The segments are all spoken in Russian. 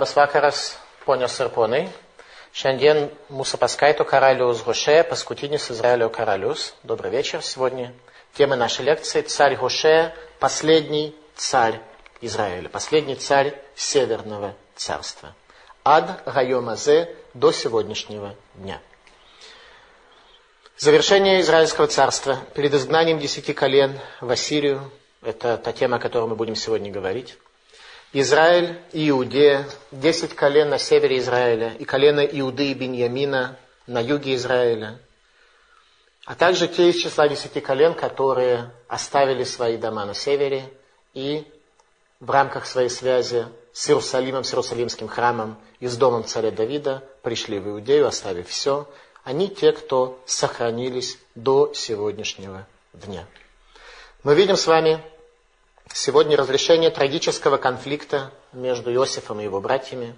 Labas vakaras, ponios ir ponai. Šiandien mūsų paskaito karalius Гоше, paskutinis Израилio karalius. Добрый вечер. Сегодня тема нашей лекции «Царь Гоше, последний царь Израиля, последний царь Северного царства». Ад Райомазе до сегодняшнего дня. Завершение Израильского царства перед изгнанием десяти колен в Ассирию. Это та тема, о которой мы будем сегодня говорить. Израиль и Иудея, десять колен на севере Израиля, и колено Иуды и Беньямина на юге Израиля, а также те из числа десяти колен, которые оставили свои дома на севере и в рамках своей связи с Иерусалимом, с Иерусалимским храмом и с домом царя Давида пришли в Иудею, оставив все. Они те, кто сохранились до сегодняшнего дня. Мы видим с вами Сегодня разрешение трагического конфликта между Иосифом и его братьями,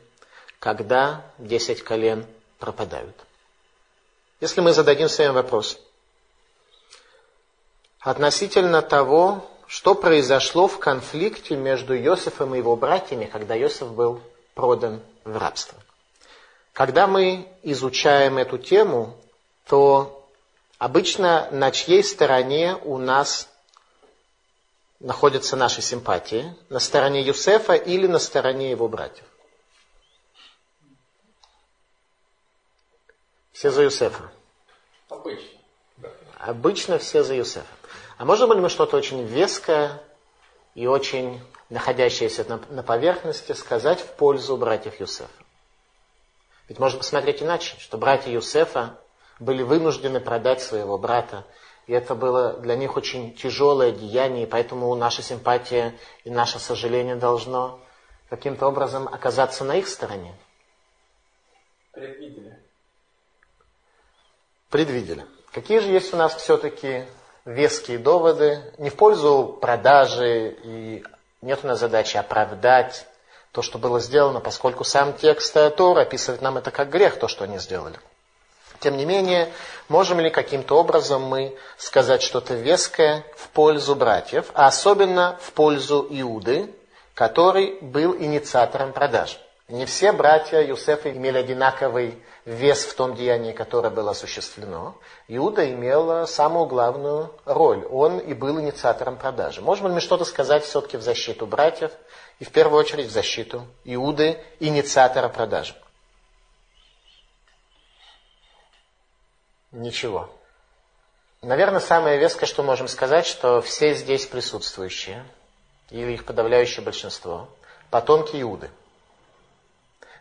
когда десять колен пропадают. Если мы зададим своим вопрос относительно того, что произошло в конфликте между Иосифом и его братьями, когда Иосиф был продан в рабство. Когда мы изучаем эту тему, то обычно на чьей стороне у нас находятся наши симпатии, на стороне Юсефа или на стороне его братьев? Все за Юсефа. Обычно. Обычно все за Юсефа. А можно ли мы что-то очень веское и очень находящееся на, на поверхности сказать в пользу братьев Юсефа? Ведь можно посмотреть иначе, что братья Юсефа были вынуждены продать своего брата и это было для них очень тяжелое деяние, и поэтому наша симпатия и наше сожаление должно каким-то образом оказаться на их стороне. Предвидели. Предвидели. Какие же есть у нас все-таки веские доводы, не в пользу продажи, и нет у нас задачи оправдать то, что было сделано, поскольку сам текст Тора описывает нам это как грех, то, что они сделали. Тем не менее, можем ли каким-то образом мы сказать что-то веское в пользу братьев, а особенно в пользу Иуды, который был инициатором продаж? Не все братья Юсефа имели одинаковый вес в том деянии, которое было осуществлено. Иуда имел самую главную роль. Он и был инициатором продажи. Можем ли мы что-то сказать все-таки в защиту братьев и в первую очередь в защиту Иуды, инициатора продажи? Ничего. Наверное, самое веское, что можем сказать, что все здесь присутствующие, или их подавляющее большинство, потомки Иуды.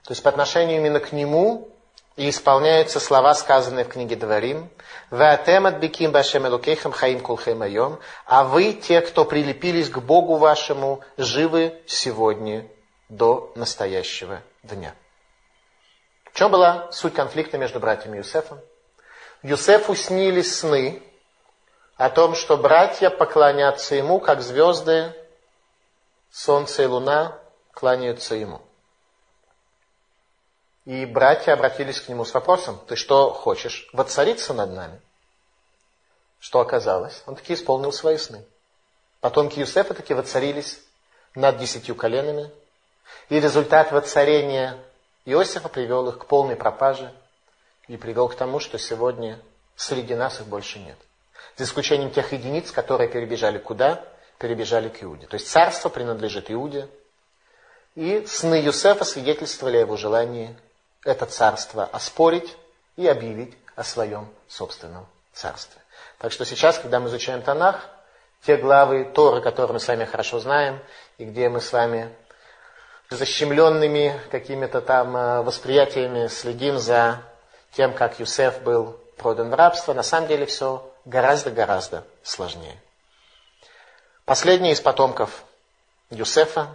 То есть по отношению именно к нему и исполняются слова, сказанные в книге Дворим. «Ваатем отбеким башем элукейхам хаим кулхем айом». А вы, те, кто прилепились к Богу вашему, живы сегодня до настоящего дня. В чем была суть конфликта между братьями Юсефом? Юсефу снились сны о том, что братья поклонятся ему, как звезды, солнце и луна кланяются ему. И братья обратились к нему с вопросом, ты что хочешь, воцариться над нами? Что оказалось? Он таки исполнил свои сны. Потомки Юсефа таки воцарились над десятью коленами. И результат воцарения Иосифа привел их к полной пропаже и привел к тому, что сегодня среди нас их больше нет. За исключением тех единиц, которые перебежали куда? Перебежали к Иуде. То есть царство принадлежит Иуде. И сны Юсефа свидетельствовали о его желании это царство оспорить и объявить о своем собственном царстве. Так что сейчас, когда мы изучаем Танах, те главы Торы, которые мы с вами хорошо знаем, и где мы с вами защемленными какими-то там э, восприятиями следим за тем, как Юсеф был продан в рабство, на самом деле все гораздо-гораздо сложнее. Последний из потомков Юсефа,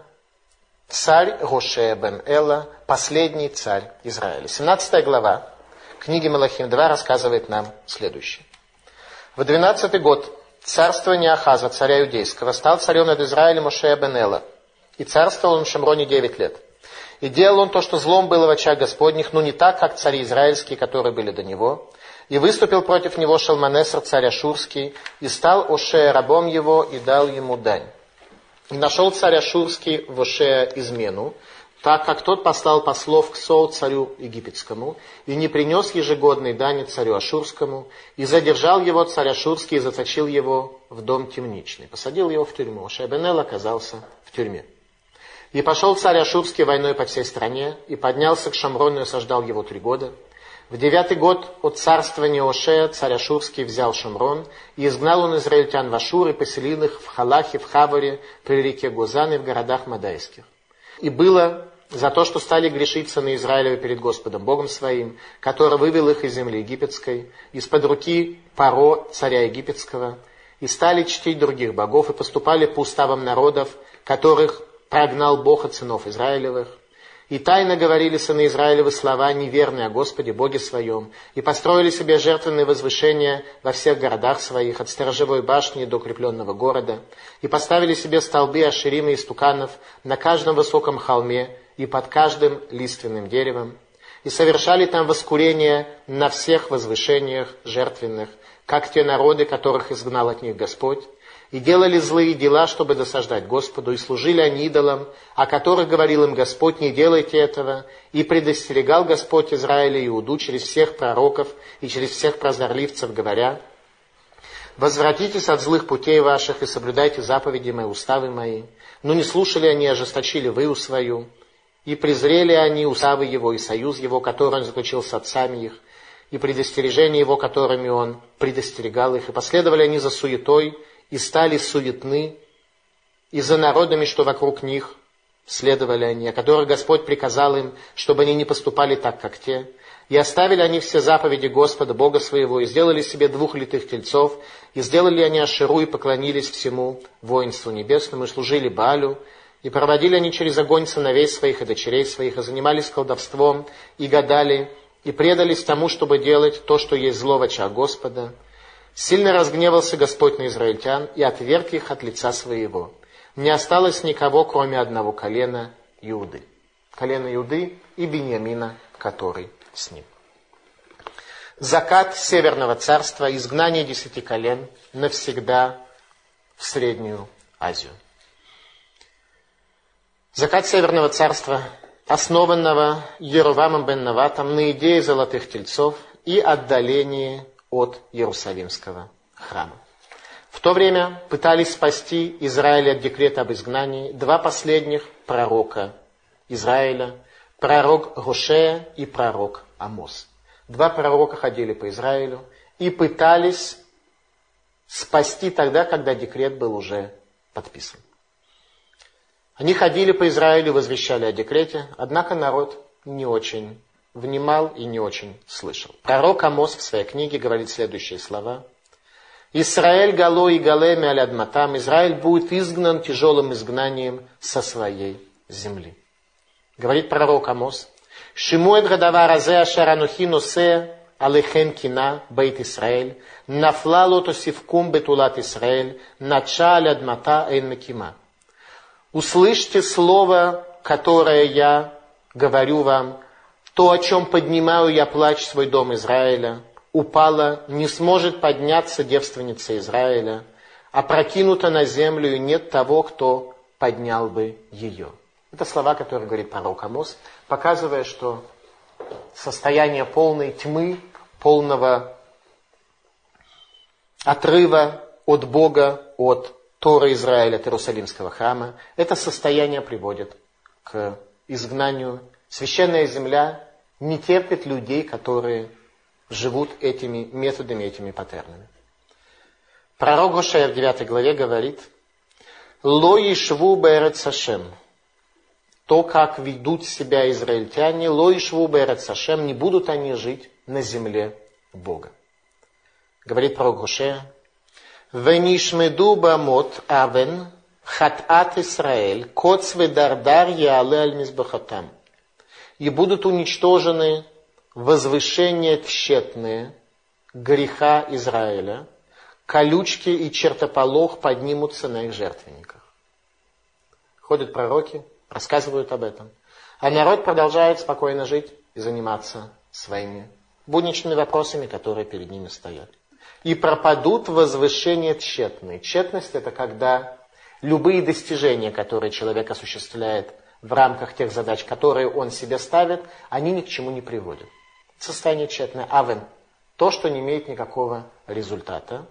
царь Роше бен Эла, последний царь Израиля. 17 глава книги Малахим 2 рассказывает нам следующее. В 12 год царствования Ахаза, царя иудейского, стал царем над Израилем Моше бен Эла, и царствовал он в Шамроне 9 лет. И делал он то, что злом было в очах Господних, но не так, как цари израильские, которые были до него. И выступил против него Шалманеср, царь Ашурский, и стал Ошея рабом его, и дал ему дань. И нашел царь Ашурский в Ошея измену, так как тот послал послов к Соу царю египетскому, и не принес ежегодной дани царю Ашурскому, и задержал его царь Ашурский, и заточил его в дом темничный, посадил его в тюрьму. Шайбенел оказался в тюрьме. И пошел царь Ашурский войной по всей стране, и поднялся к Шамрону и осаждал его три года. В девятый год от царствования Ошея царь Ашурский взял Шамрон, и изгнал он израильтян в Ашур, и поселил их в Халахе, в Хабаре, при реке Гузан и в городах Мадайских. И было за то, что стали грешить сыны Израилева перед Господом Богом своим, который вывел их из земли египетской, из-под руки Паро, царя египетского, и стали чтить других богов, и поступали по уставам народов, которых прогнал Бог от сынов Израилевых. И тайно говорили сыны Израилевы слова неверные о Господе Боге своем, и построили себе жертвенные возвышения во всех городах своих, от сторожевой башни до укрепленного города, и поставили себе столбы Ашерима и стуканов на каждом высоком холме, и под каждым лиственным деревом, и совершали там воскурение на всех возвышениях жертвенных, как те народы, которых изгнал от них Господь, и делали злые дела, чтобы досаждать Господу, и служили они идолам, о которых говорил им Господь, не делайте этого, и предостерегал Господь Израиля и Иуду через всех пророков и через всех прозорливцев, говоря, «Возвратитесь от злых путей ваших и соблюдайте заповеди мои, уставы мои». Но не слушали они, ожесточили выу свою, и презрели они уставы его и союз его, который он заключил с отцами их, и предостережения его, которыми он предостерегал их. И последовали они за суетой, и стали суетны, и за народами, что вокруг них следовали они, о которых Господь приказал им, чтобы они не поступали так, как те. И оставили они все заповеди Господа, Бога своего, и сделали себе двух литых тельцов, и сделали они Аширу, и поклонились всему воинству небесному, и служили Балю, и проводили они через огонь сыновей своих и дочерей своих, и занимались колдовством, и гадали, и предались тому, чтобы делать то, что есть зло в очах Господа. Сильно разгневался Господь на израильтян и отверг их от лица своего. Не осталось никого, кроме одного колена Иуды. Колена Иуды и Бениамина, который с ним. Закат Северного царства, изгнание десяти колен навсегда в Среднюю Азию. Закат Северного царства, основанного Еровамом бен Наватом на идее золотых тельцов и отдалении от Иерусалимского храма. В то время пытались спасти Израиль от декрета об изгнании два последних пророка Израиля, пророк Гошея и пророк Амос. Два пророка ходили по Израилю и пытались спасти тогда, когда декрет был уже подписан. Они ходили по Израилю, возвещали о декрете, однако народ не очень внимал и не очень слышал. Пророк Амос в своей книге говорит следующие слова. «Израиль гало и галеми алядматам, Израиль будет изгнан тяжелым изгнанием со своей земли». Говорит пророк Амос. «Шимуэд гадава разе ашаранухи носе алехем кина бейт Исраэль, нафла лото сивкум бетулат Исраэль, нача алядмата эн мекима». Услышьте слово, которое я говорю вам, то, о чем поднимаю я плач свой дом Израиля, упала, не сможет подняться девственница Израиля, а прокинута на землю, и нет того, кто поднял бы ее. Это слова, которые говорит пророк Амос, показывая, что состояние полной тьмы, полного отрыва от Бога, от Тора Израиля от Иерусалимского храма, это состояние приводит к изгнанию. Священная земля не терпит людей, которые живут этими методами, этими паттернами. Пророк Гошея в 9 главе говорит, «Ло и шву бэрет сашем». То, как ведут себя израильтяне, «Ло и шву бэрет сашем», не будут они жить на земле Бога. Говорит пророк Гошея, «Венишмеду бамот авен хатат Исраэль, коцве дардар яале альмизбахатам» И будут уничтожены возвышения тщетные греха Израиля, колючки и чертополох поднимутся на их жертвенниках. Ходят пророки, рассказывают об этом. А народ продолжает спокойно жить и заниматься своими будничными вопросами, которые перед ними стоят и пропадут возвышения тщетные. Тщетность – это когда любые достижения, которые человек осуществляет в рамках тех задач, которые он себе ставит, они ни к чему не приводят. Состояние тщетное. Авен. То, что не имеет никакого результата,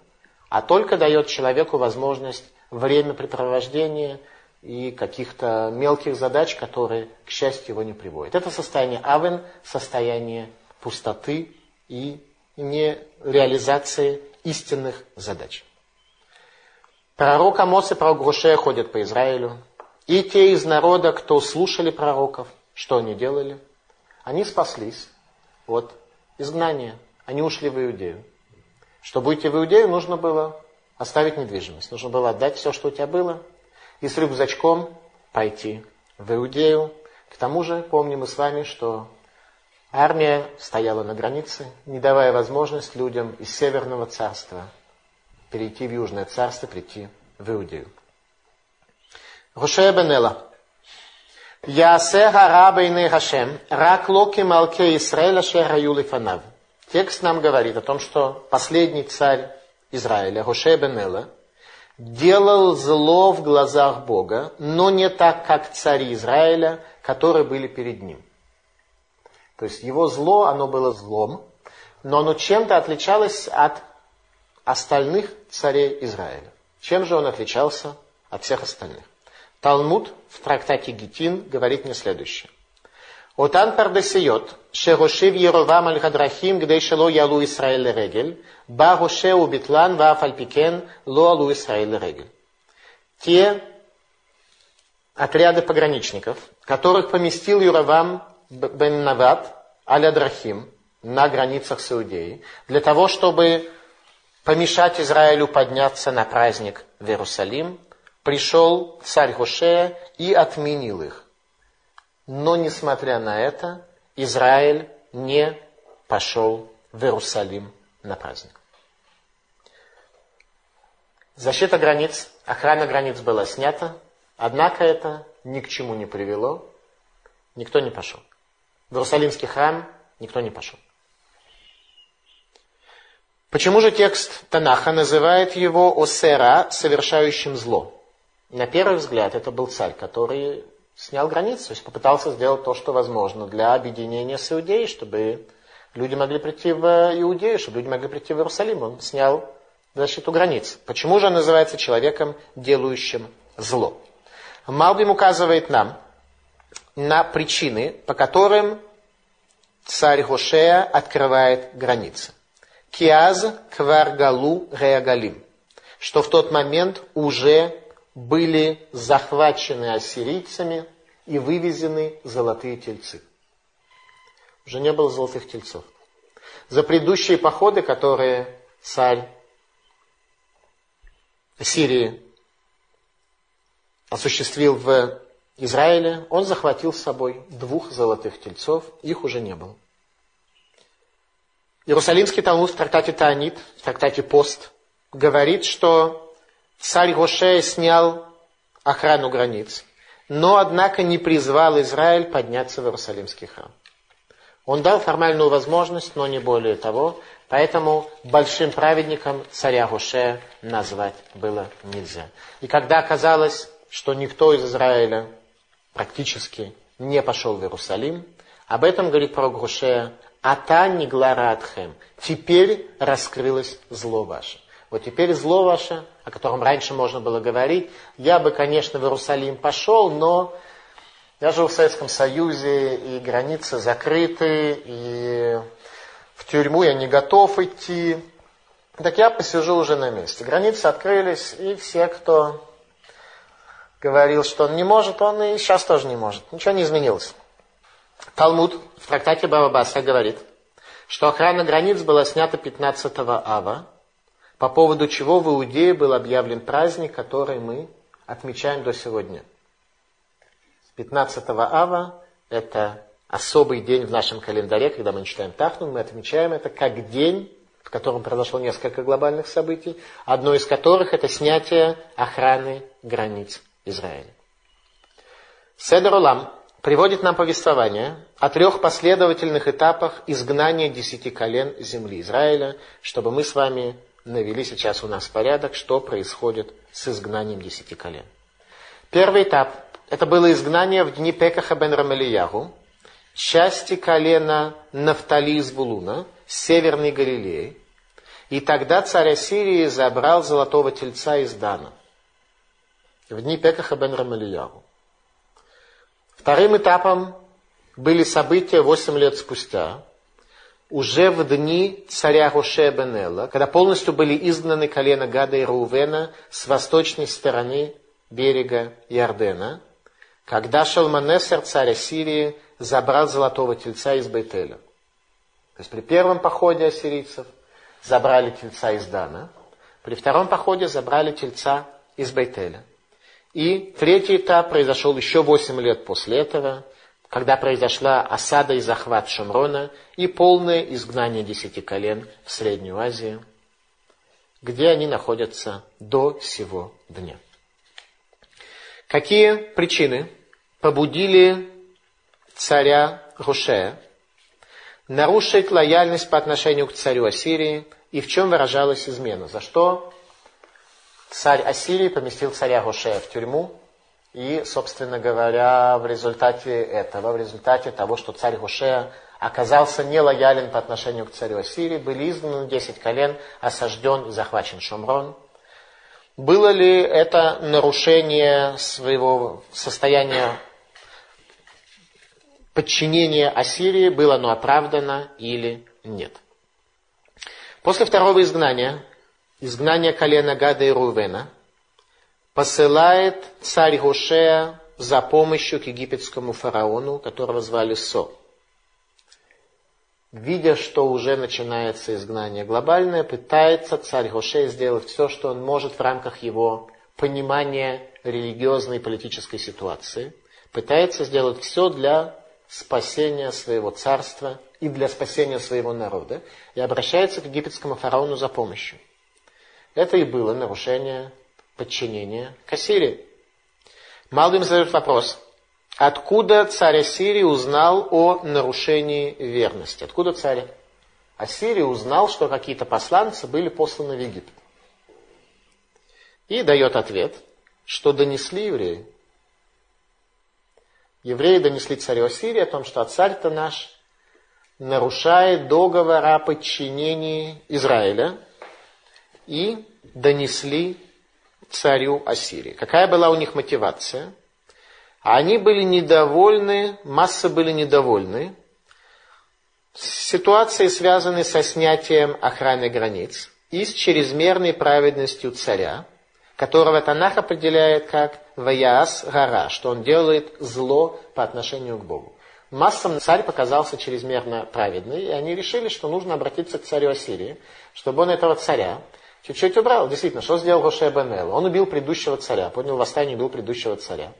а только дает человеку возможность времяпрепровождения и каких-то мелких задач, которые, к счастью, его не приводят. Это состояние авен, состояние пустоты и не реализации истинных задач. Пророк Амос и пророк Гушея ходят по Израилю. И те из народа, кто слушали пророков, что они делали? Они спаслись от изгнания. Они ушли в Иудею. Чтобы уйти в Иудею, нужно было оставить недвижимость. Нужно было отдать все, что у тебя было, и с рюкзачком пойти в Иудею. К тому же, помним мы с вами, что армия стояла на границе, не давая возможность людям из Северного царства перейти в Южное царство, прийти в Иудею. Рушея Бенела. Ясе гарабейны Хашем, рак локи малке Исраэля шераю фанав. Текст нам говорит о том, что последний царь Израиля, Хоше Бенела, делал зло в глазах Бога, но не так, как цари Израиля, которые были перед ним. То есть его зло, оно было злом, но оно чем-то отличалось от остальных царей Израиля. Чем же он отличался от всех остальных? Талмуд в трактате Гитин говорит мне следующее. Отан пардесиот, шерошив Еровам аль-Хадрахим, где шело ялу Исраэль регель, ба у битлан ва фальпикен ло алу Исраэль регель. Те отряды пограничников, которых поместил Юравам бен Нават аль-Адрахим на границах с Иудеей, для того, чтобы помешать Израилю подняться на праздник в Иерусалим пришел царь Гошея и отменил их. Но, несмотря на это, Израиль не пошел в Иерусалим на праздник. Защита границ, охрана границ была снята, однако это ни к чему не привело, никто не пошел. В Иерусалимский храм никто не пошел. Почему же текст Танаха называет его Осера, совершающим зло? На первый взгляд это был царь, который снял границы, то есть попытался сделать то, что возможно для объединения с Иудеей, чтобы люди могли прийти в Иудею, чтобы люди могли прийти в Иерусалим. Он снял защиту границ. Почему же он называется человеком, делающим зло? Малбим указывает нам на причины, по которым царь Гошея открывает границы. Киаз кваргалу реагалим. Что в тот момент уже были захвачены ассирийцами и вывезены золотые тельцы. Уже не было золотых тельцов. За предыдущие походы, которые царь Сирии осуществил в Израиле, он захватил с собой двух золотых тельцов, их уже не было. Иерусалимский Талмуд в трактате Таанит, в трактате Пост, говорит, что Царь Гошея снял охрану границ, но, однако, не призвал Израиль подняться в Иерусалимский храм. Он дал формальную возможность, но не более того, поэтому большим праведником царя Гошея назвать было нельзя. И когда оказалось, что никто из Израиля практически не пошел в Иерусалим, об этом говорит пророк Гошея, «Ата ниглара атхем» – «Теперь раскрылось зло ваше». Вот теперь зло ваше, о котором раньше можно было говорить, я бы, конечно, в Иерусалим пошел, но я жил в Советском Союзе, и границы закрыты, и в тюрьму я не готов идти. Так я посижу уже на месте. Границы открылись, и все, кто говорил, что он не может, он и сейчас тоже не может. Ничего не изменилось. Талмуд в трактате Баба Баса говорит, что охрана границ была снята 15 ава, по поводу чего в Иудее был объявлен праздник, который мы отмечаем до сегодня. 15 ава – это особый день в нашем календаре, когда мы читаем Тахнун, мы отмечаем это как день, в котором произошло несколько глобальных событий, одно из которых – это снятие охраны границ Израиля. Седер Улам приводит нам повествование о трех последовательных этапах изгнания десяти колен земли Израиля, чтобы мы с вами навели сейчас у нас порядок, что происходит с изгнанием десяти колен. Первый этап это было изгнание в дни Пекаха бен Рамалиягу, части колена Нафтали из Булуна, северной Галилеи. И тогда царь Ассирии забрал золотого тельца из Дана. В дни Пекаха бен Рамалиягу. Вторым этапом были события 8 лет спустя, уже в дни царя Роше Бенела, когда полностью были изгнаны колено Гада и Рувена с восточной стороны берега Ярдена, когда Шалманесер, царь Ассирии, забрал золотого тельца из Бейтеля. То есть при первом походе ассирийцев забрали тельца из Дана, при втором походе забрали тельца из Бейтеля. И третий этап произошел еще 8 лет после этого, когда произошла осада и захват Шамрона и полное изгнание десяти колен в Среднюю Азию, где они находятся до сего дня. Какие причины побудили царя Рушея нарушить лояльность по отношению к царю Ассирии и в чем выражалась измена? За что царь Ассирии поместил царя Рушея в тюрьму и, собственно говоря, в результате этого, в результате того, что царь Гушея оказался нелоялен по отношению к царю Ассирии, были изгнаны 10 колен, осажден и захвачен Шумрон. Было ли это нарушение своего состояния подчинения Ассирии, было оно оправдано или нет? После второго изгнания, изгнания колена Гада и Рувена, посылает царь Гошея за помощью к египетскому фараону, которого звали Со. Видя, что уже начинается изгнание глобальное, пытается царь Гошея сделать все, что он может в рамках его понимания религиозной и политической ситуации. Пытается сделать все для спасения своего царства и для спасения своего народа. И обращается к египетскому фараону за помощью. Это и было нарушение подчинения к Ассирии. Малбим задает вопрос, откуда царь Ассирии узнал о нарушении верности? Откуда царь Ассирии узнал, что какие-то посланцы были посланы в Египет? И дает ответ, что донесли евреи. Евреи донесли царю Ассирии о том, что царь-то наш нарушает договор о подчинении Израиля и донесли царю Ассирии. Какая была у них мотивация? Они были недовольны, масса были недовольны ситуацией, связанной со снятием охраны границ и с чрезмерной праведностью царя, которого Танах определяет как «ваяс гара», что он делает зло по отношению к Богу. Массам царь показался чрезмерно праведный, и они решили, что нужно обратиться к царю Ассирии, чтобы он этого царя Чуть-чуть убрал. Действительно, что сделал Роше Бенел? Он убил предыдущего царя, поднял восстание убил предыдущего царя.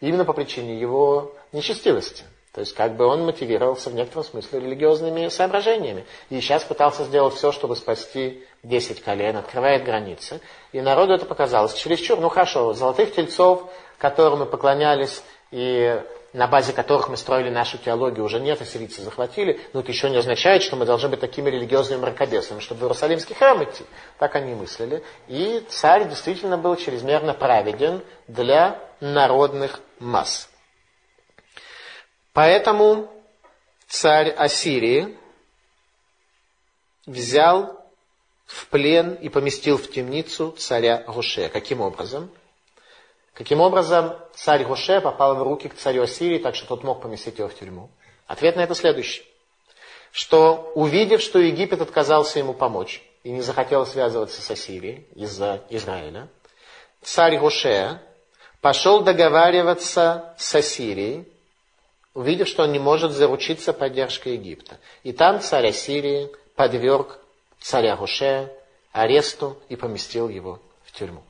именно по причине его нечестивости. То есть, как бы он мотивировался в некотором смысле религиозными соображениями. И сейчас пытался сделать все, чтобы спасти 10 колен, открывает границы. И народу это показалось чересчур. Ну хорошо, золотых тельцов, которым мы поклонялись, и на базе которых мы строили нашу теологию, уже нет, ассирийцы захватили, но это еще не означает, что мы должны быть такими религиозными мракобесами, чтобы в Иерусалимский храм идти. Так они мыслили. И царь действительно был чрезмерно праведен для народных масс. Поэтому царь Ассирии взял в плен и поместил в темницу царя Гуше. Каким образом? Каким образом царь Гоше попал в руки к царю Ассирии, так что тот мог поместить его в тюрьму? Ответ на это следующий. Что увидев, что Египет отказался ему помочь и не захотел связываться с Ассирией из-за Израиля, царь Гоше пошел договариваться с Ассирией, увидев, что он не может заручиться поддержкой Египта. И там царь Ассирии подверг царя Гоше аресту и поместил его в тюрьму.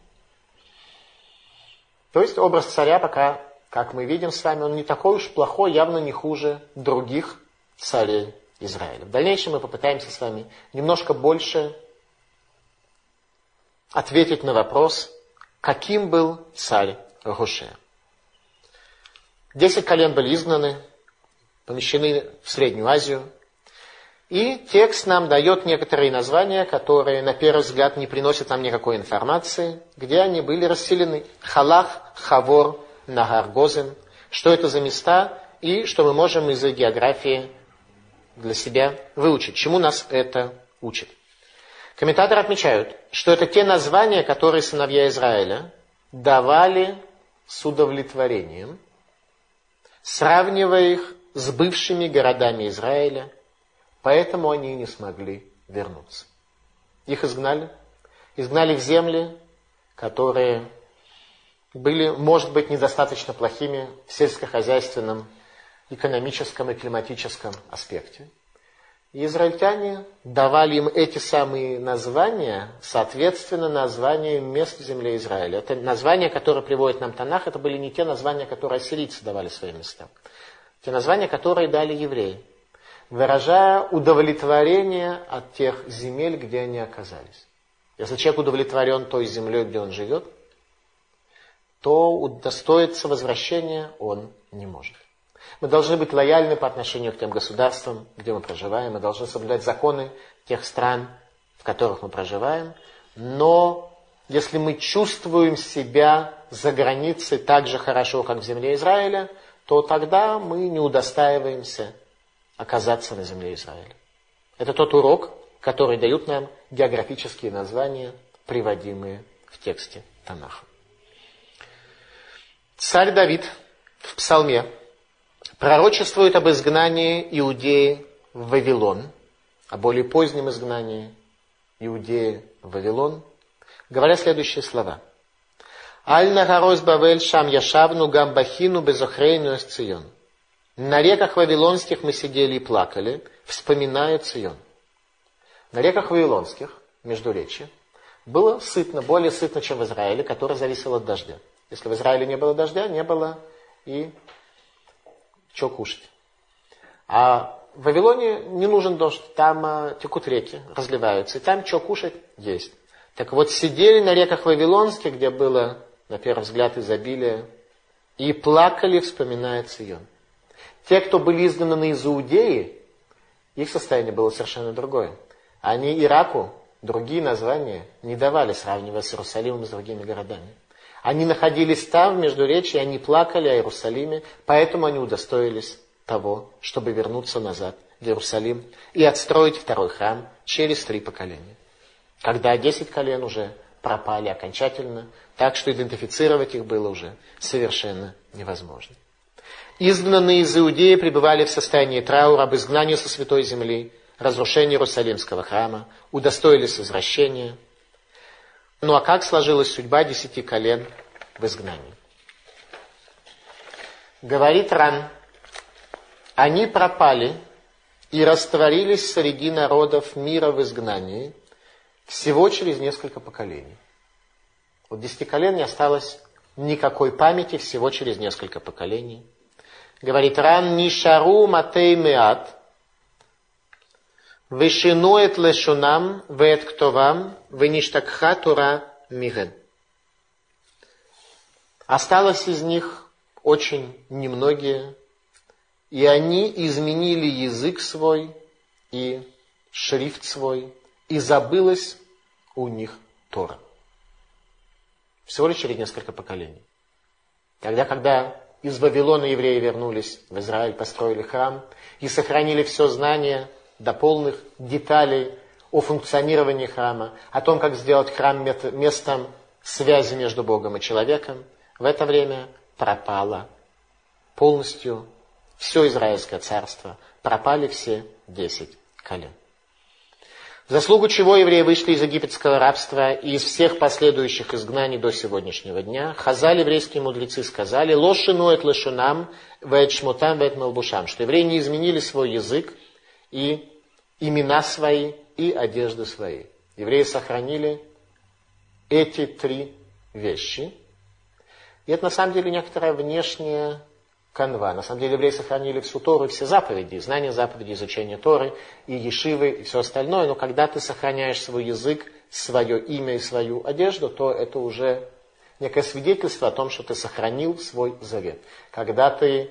То есть образ царя пока, как мы видим с вами, он не такой уж плохой, явно не хуже других царей Израиля. В дальнейшем мы попытаемся с вами немножко больше ответить на вопрос, каким был царь Гуше. Десять колен были изгнаны, помещены в Среднюю Азию, и текст нам дает некоторые названия, которые на первый взгляд не приносят нам никакой информации, где они были расселены. Халах, Хавор, Нагар Гозен, что это за места и что мы можем из географии для себя выучить. Чему нас это учит? Комментаторы отмечают, что это те названия, которые сыновья Израиля давали с удовлетворением, сравнивая их с бывшими городами Израиля, поэтому они не смогли вернуться. Их изгнали, изгнали в земли, которые были, может быть, недостаточно плохими в сельскохозяйственном, экономическом и климатическом аспекте. И израильтяне давали им эти самые названия, соответственно, названиям мест в земле Израиля. Это названия, которые приводит нам Танах, это были не те названия, которые ассирийцы давали своим местам. Те названия, которые дали евреи, выражая удовлетворение от тех земель, где они оказались. Если человек удовлетворен той землей, где он живет, то удостоиться возвращения он не может. Мы должны быть лояльны по отношению к тем государствам, где мы проживаем. Мы должны соблюдать законы тех стран, в которых мы проживаем. Но если мы чувствуем себя за границей так же хорошо, как в земле Израиля, то тогда мы не удостаиваемся оказаться на земле Израиля. Это тот урок, который дают нам географические названия, приводимые в тексте Танаха. Царь Давид в псалме пророчествует об изгнании Иудеи в Вавилон, о более позднем изгнании Иудеи в Вавилон, говоря следующие слова. «Аль нагарос Бавель шам яшавну гамбахину безохрейну Цион». На реках Вавилонских мы сидели и плакали, вспоминая Цион. На реках Вавилонских, между речи, было сытно, более сытно, чем в Израиле, который зависел от дождя. Если в Израиле не было дождя, не было и что кушать. А в Вавилоне не нужен дождь, там а, текут реки, разливаются, и там что кушать есть. Так вот, сидели на реках Вавилонских, где было, на первый взгляд, изобилие, и плакали, вспоминая Цион. Те, кто были изгнаны из Иудеи, их состояние было совершенно другое. Они Ираку другие названия не давали, сравнивая с Иерусалимом и с другими городами. Они находились там, в Междуречии, они плакали о Иерусалиме, поэтому они удостоились того, чтобы вернуться назад в Иерусалим и отстроить второй храм через три поколения. Когда десять колен уже пропали окончательно, так что идентифицировать их было уже совершенно невозможно. Изгнанные из Иудеи пребывали в состоянии траура об изгнании со святой земли, разрушении Иерусалимского храма, удостоились возвращения – ну а как сложилась судьба десяти колен в изгнании? Говорит Ран, они пропали и растворились среди народов мира в изгнании всего через несколько поколений. Вот десяти колен не осталось никакой памяти всего через несколько поколений. Говорит Ран, Нишару Матей Меат, Вешинует лешунам, веет ктовам, веништакха тура миген. Осталось из них очень немногие, и они изменили язык свой и шрифт свой, и забылась у них Тора. Всего лишь через несколько поколений. Тогда, когда из Вавилона евреи вернулись в Израиль, построили храм и сохранили все знание – до полных деталей о функционировании храма, о том, как сделать храм местом связи между Богом и человеком, в это время пропало полностью все Израильское царство, пропали все десять колен. Заслугу чего евреи вышли из египетского рабства и из всех последующих изгнаний до сегодняшнего дня, хазали еврейские мудрецы сказали, лошину эт лешунам, вэт шмутам, вэт малбушам, что евреи не изменили свой язык и имена свои и одежды свои. Евреи сохранили эти три вещи. И это на самом деле некоторая внешняя канва. На самом деле евреи сохранили всю Тору и все заповеди, знание заповедей, изучение Торы, и Ешивы, и все остальное. Но когда ты сохраняешь свой язык, свое имя и свою одежду, то это уже некое свидетельство о том, что ты сохранил свой завет. Когда ты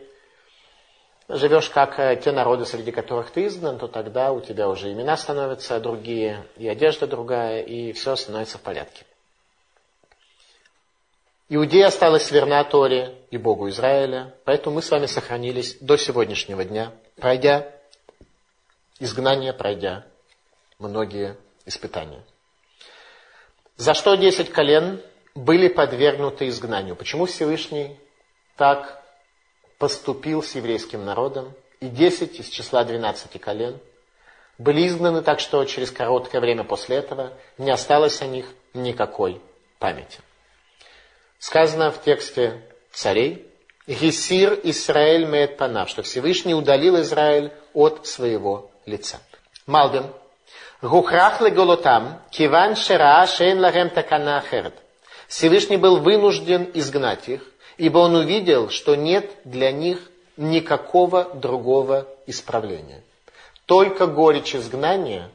живешь как э, те народы, среди которых ты изгнан, то тогда у тебя уже имена становятся другие, и одежда другая, и все становится в порядке. Иудея осталась верна Торе и Богу Израиля, поэтому мы с вами сохранились до сегодняшнего дня, пройдя изгнание, пройдя многие испытания. За что десять колен были подвергнуты изгнанию? Почему Всевышний так поступил с еврейским народом? И десять из числа двенадцати колен были изгнаны так, что через короткое время после этого не осталось о них никакой памяти. Сказано в тексте царей, «Гесир Исраэль меет панав», что Всевышний удалил Израиль от своего лица. Малбин. Гухрах голотам, киван шера шейн лахем такана ахерет. Всевышний был вынужден изгнать их, ибо он увидел, что нет для них никакого другого исправления. Только горечь изгнания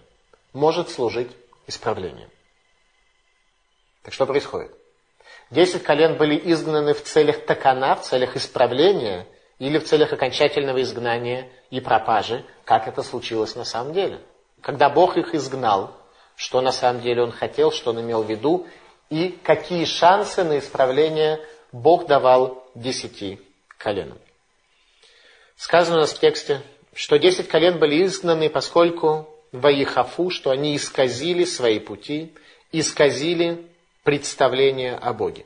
может служить исправлением. Так что происходит? Десять колен были изгнаны в целях такана, в целях исправления или в целях окончательного изгнания и пропажи, как это случилось на самом деле. Когда Бог их изгнал, что на самом деле Он хотел, что Он имел в виду, и какие шансы на исправление Бог давал десяти коленам. Сказано у нас в тексте, что десять колен были изгнаны, поскольку Ваихафу, что они исказили свои пути, исказили представление о Боге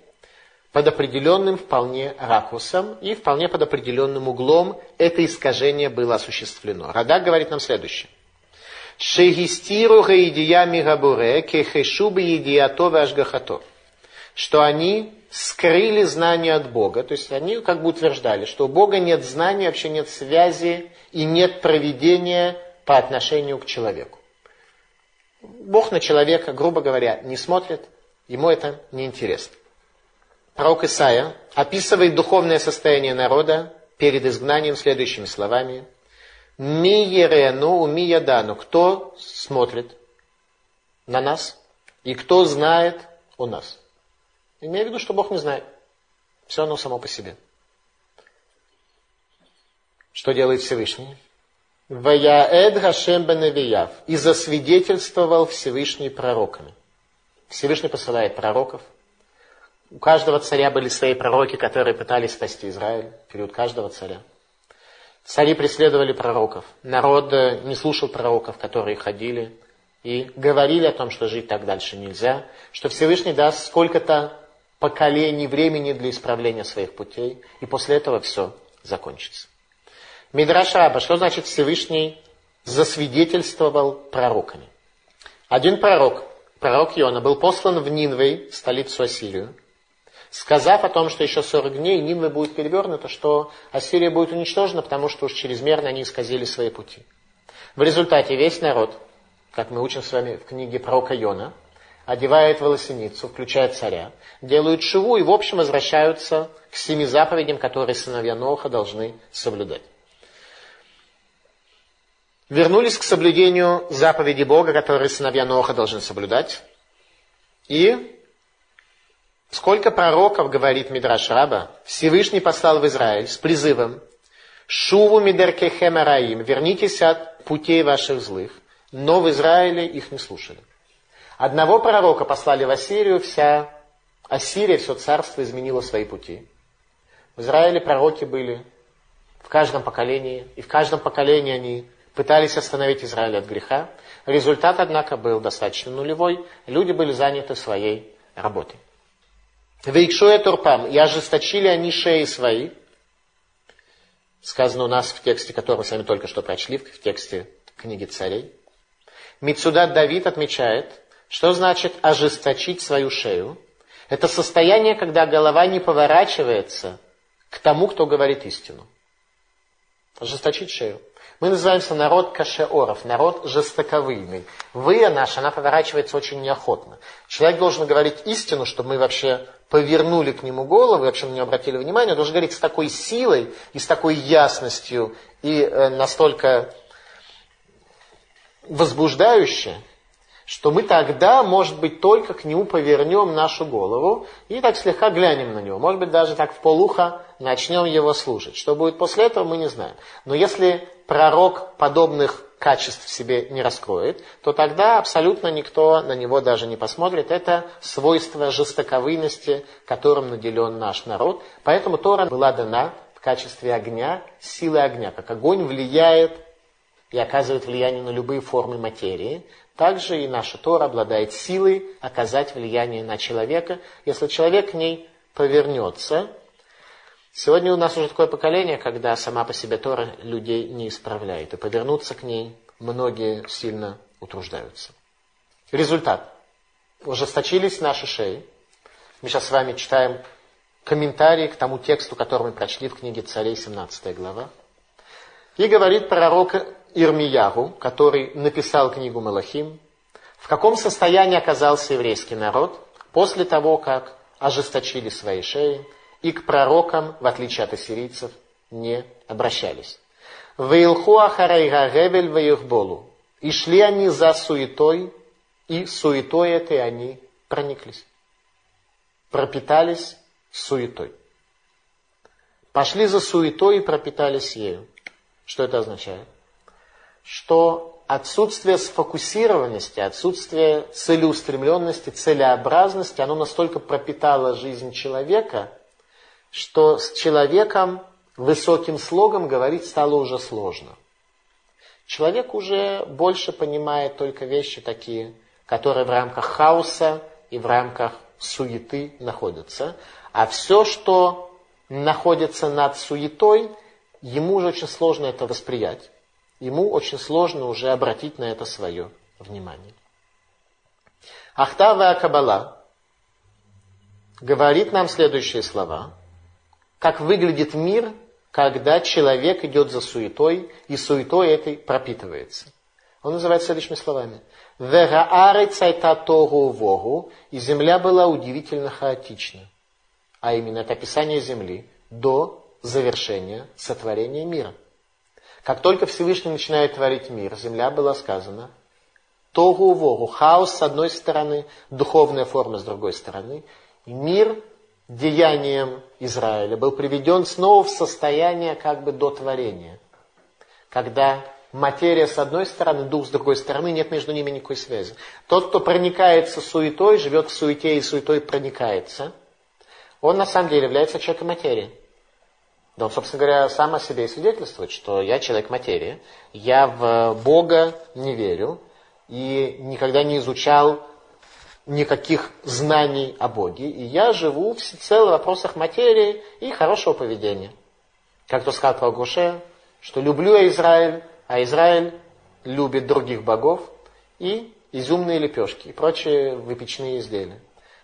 под определенным вполне ракурсом и вполне под определенным углом это искажение было осуществлено. Радак говорит нам следующее. Шегистиру гаидия мигабуре кехешу биедиато ашгахато. Что они скрыли знания от Бога. То есть они как бы утверждали, что у Бога нет знания, вообще нет связи и нет проведения по отношению к человеку. Бог на человека, грубо говоря, не смотрит, ему это не интересно пророк Исаия описывает духовное состояние народа перед изгнанием следующими словами. Ми ерену, ми ядану. Кто смотрит на нас и кто знает о нас? Имея в виду, что Бог не знает. Все оно само по себе. Что делает Всевышний? Ваяэд Хашем Беневияв. И засвидетельствовал Всевышний пророками. Всевышний посылает пророков – у каждого царя были свои пророки, которые пытались спасти Израиль, период каждого царя. Цари преследовали пророков. Народ э, не слушал пророков, которые ходили и говорили о том, что жить так дальше нельзя, что Всевышний даст сколько-то поколений времени для исправления своих путей, и после этого все закончится. Мидраш Раба, что значит Всевышний засвидетельствовал пророками? Один пророк, пророк Иона, был послан в Нинвей, столицу Ассирию, сказав о том, что еще 40 дней Нинве будет перевернута, что Ассирия будет уничтожена, потому что уж чрезмерно они исказили свои пути. В результате весь народ, как мы учим с вами в книге пророка Йона, одевает волосиницу, включая царя, делают шиву и в общем возвращаются к семи заповедям, которые сыновья Ноха должны соблюдать. Вернулись к соблюдению заповеди Бога, которые сыновья Ноха должны соблюдать. И Сколько пророков, говорит Мидраш Раба, Всевышний послал в Израиль с призывом «Шуву мидеркехем араим» «Вернитесь от путей ваших злых». Но в Израиле их не слушали. Одного пророка послали в Ассирию, вся Ассирия, все царство изменило свои пути. В Израиле пророки были в каждом поколении, и в каждом поколении они пытались остановить Израиль от греха. Результат, однако, был достаточно нулевой. Люди были заняты своей работой. Вейкшуя турпам, и ожесточили они шеи свои. Сказано у нас в тексте, который мы с вами только что прочли, в тексте книги царей. Мицудат Давид отмечает, что значит ожесточить свою шею. Это состояние, когда голова не поворачивается к тому, кто говорит истину. Ожесточить шею. Мы называемся народ кашеоров, народ жестоковыйный. Вы наша, она поворачивается очень неохотно. Человек должен говорить истину, чтобы мы вообще повернули к нему голову, вообще на него обратили внимание, он должен говорить с такой силой и с такой ясностью и э, настолько возбуждающе, что мы тогда, может быть, только к нему повернем нашу голову и так слегка глянем на него. Может быть, даже так в полуха начнем его слушать. Что будет после этого, мы не знаем. Но если пророк подобных качеств в себе не раскроет, то тогда абсолютно никто на него даже не посмотрит. Это свойство жестоковыйности, которым наделен наш народ. Поэтому Тора была дана в качестве огня, силы огня. Как огонь влияет и оказывает влияние на любые формы материи, также и наша Тора обладает силой оказать влияние на человека, если человек к ней повернется. Сегодня у нас уже такое поколение, когда сама по себе Тора людей не исправляет, и повернуться к ней многие сильно утруждаются. Результат. Ужесточились наши шеи. Мы сейчас с вами читаем комментарии к тому тексту, который мы прочли в книге Царей, 17 глава. И говорит пророк Ирмиягу, который написал книгу Малахим, в каком состоянии оказался еврейский народ после того, как ожесточили свои шеи и к пророкам, в отличие от ассирийцев, не обращались. Вейлху ахарайга гевель веюхболу. И шли они за суетой, и суетой этой они прониклись. Пропитались суетой. Пошли за суетой и пропитались ею. Что это означает? Что отсутствие сфокусированности, отсутствие целеустремленности, целеобразности, оно настолько пропитало жизнь человека, что с человеком высоким слогом говорить стало уже сложно. Человек уже больше понимает только вещи такие, которые в рамках хаоса и в рамках суеты находятся. А все, что находится над суетой, ему уже очень сложно это восприять ему очень сложно уже обратить на это свое внимание. Ахтава Кабала говорит нам следующие слова. Как выглядит мир, когда человек идет за суетой, и суетой этой пропитывается. Он называет следующими словами. Верааре цайта тогу вогу, и земля была удивительно хаотична. А именно это описание земли до завершения сотворения мира. Как только Всевышний начинает творить мир, земля была сказана, тогу вогу, хаос с одной стороны, духовная форма с другой стороны, и мир деянием Израиля был приведен снова в состояние как бы до творения, когда материя с одной стороны, дух с другой стороны, нет между ними никакой связи. Тот, кто проникается суетой, живет в суете и суетой проникается, он на самом деле является человеком материи. Да он, собственно говоря, сам о себе и свидетельствует, что я человек материи, я в Бога не верю и никогда не изучал никаких знаний о Боге, и я живу всецело в вопросах материи и хорошего поведения. Как то сказал про Гуше, что люблю я Израиль, а Израиль любит других богов и изюмные лепешки и прочие выпечные изделия.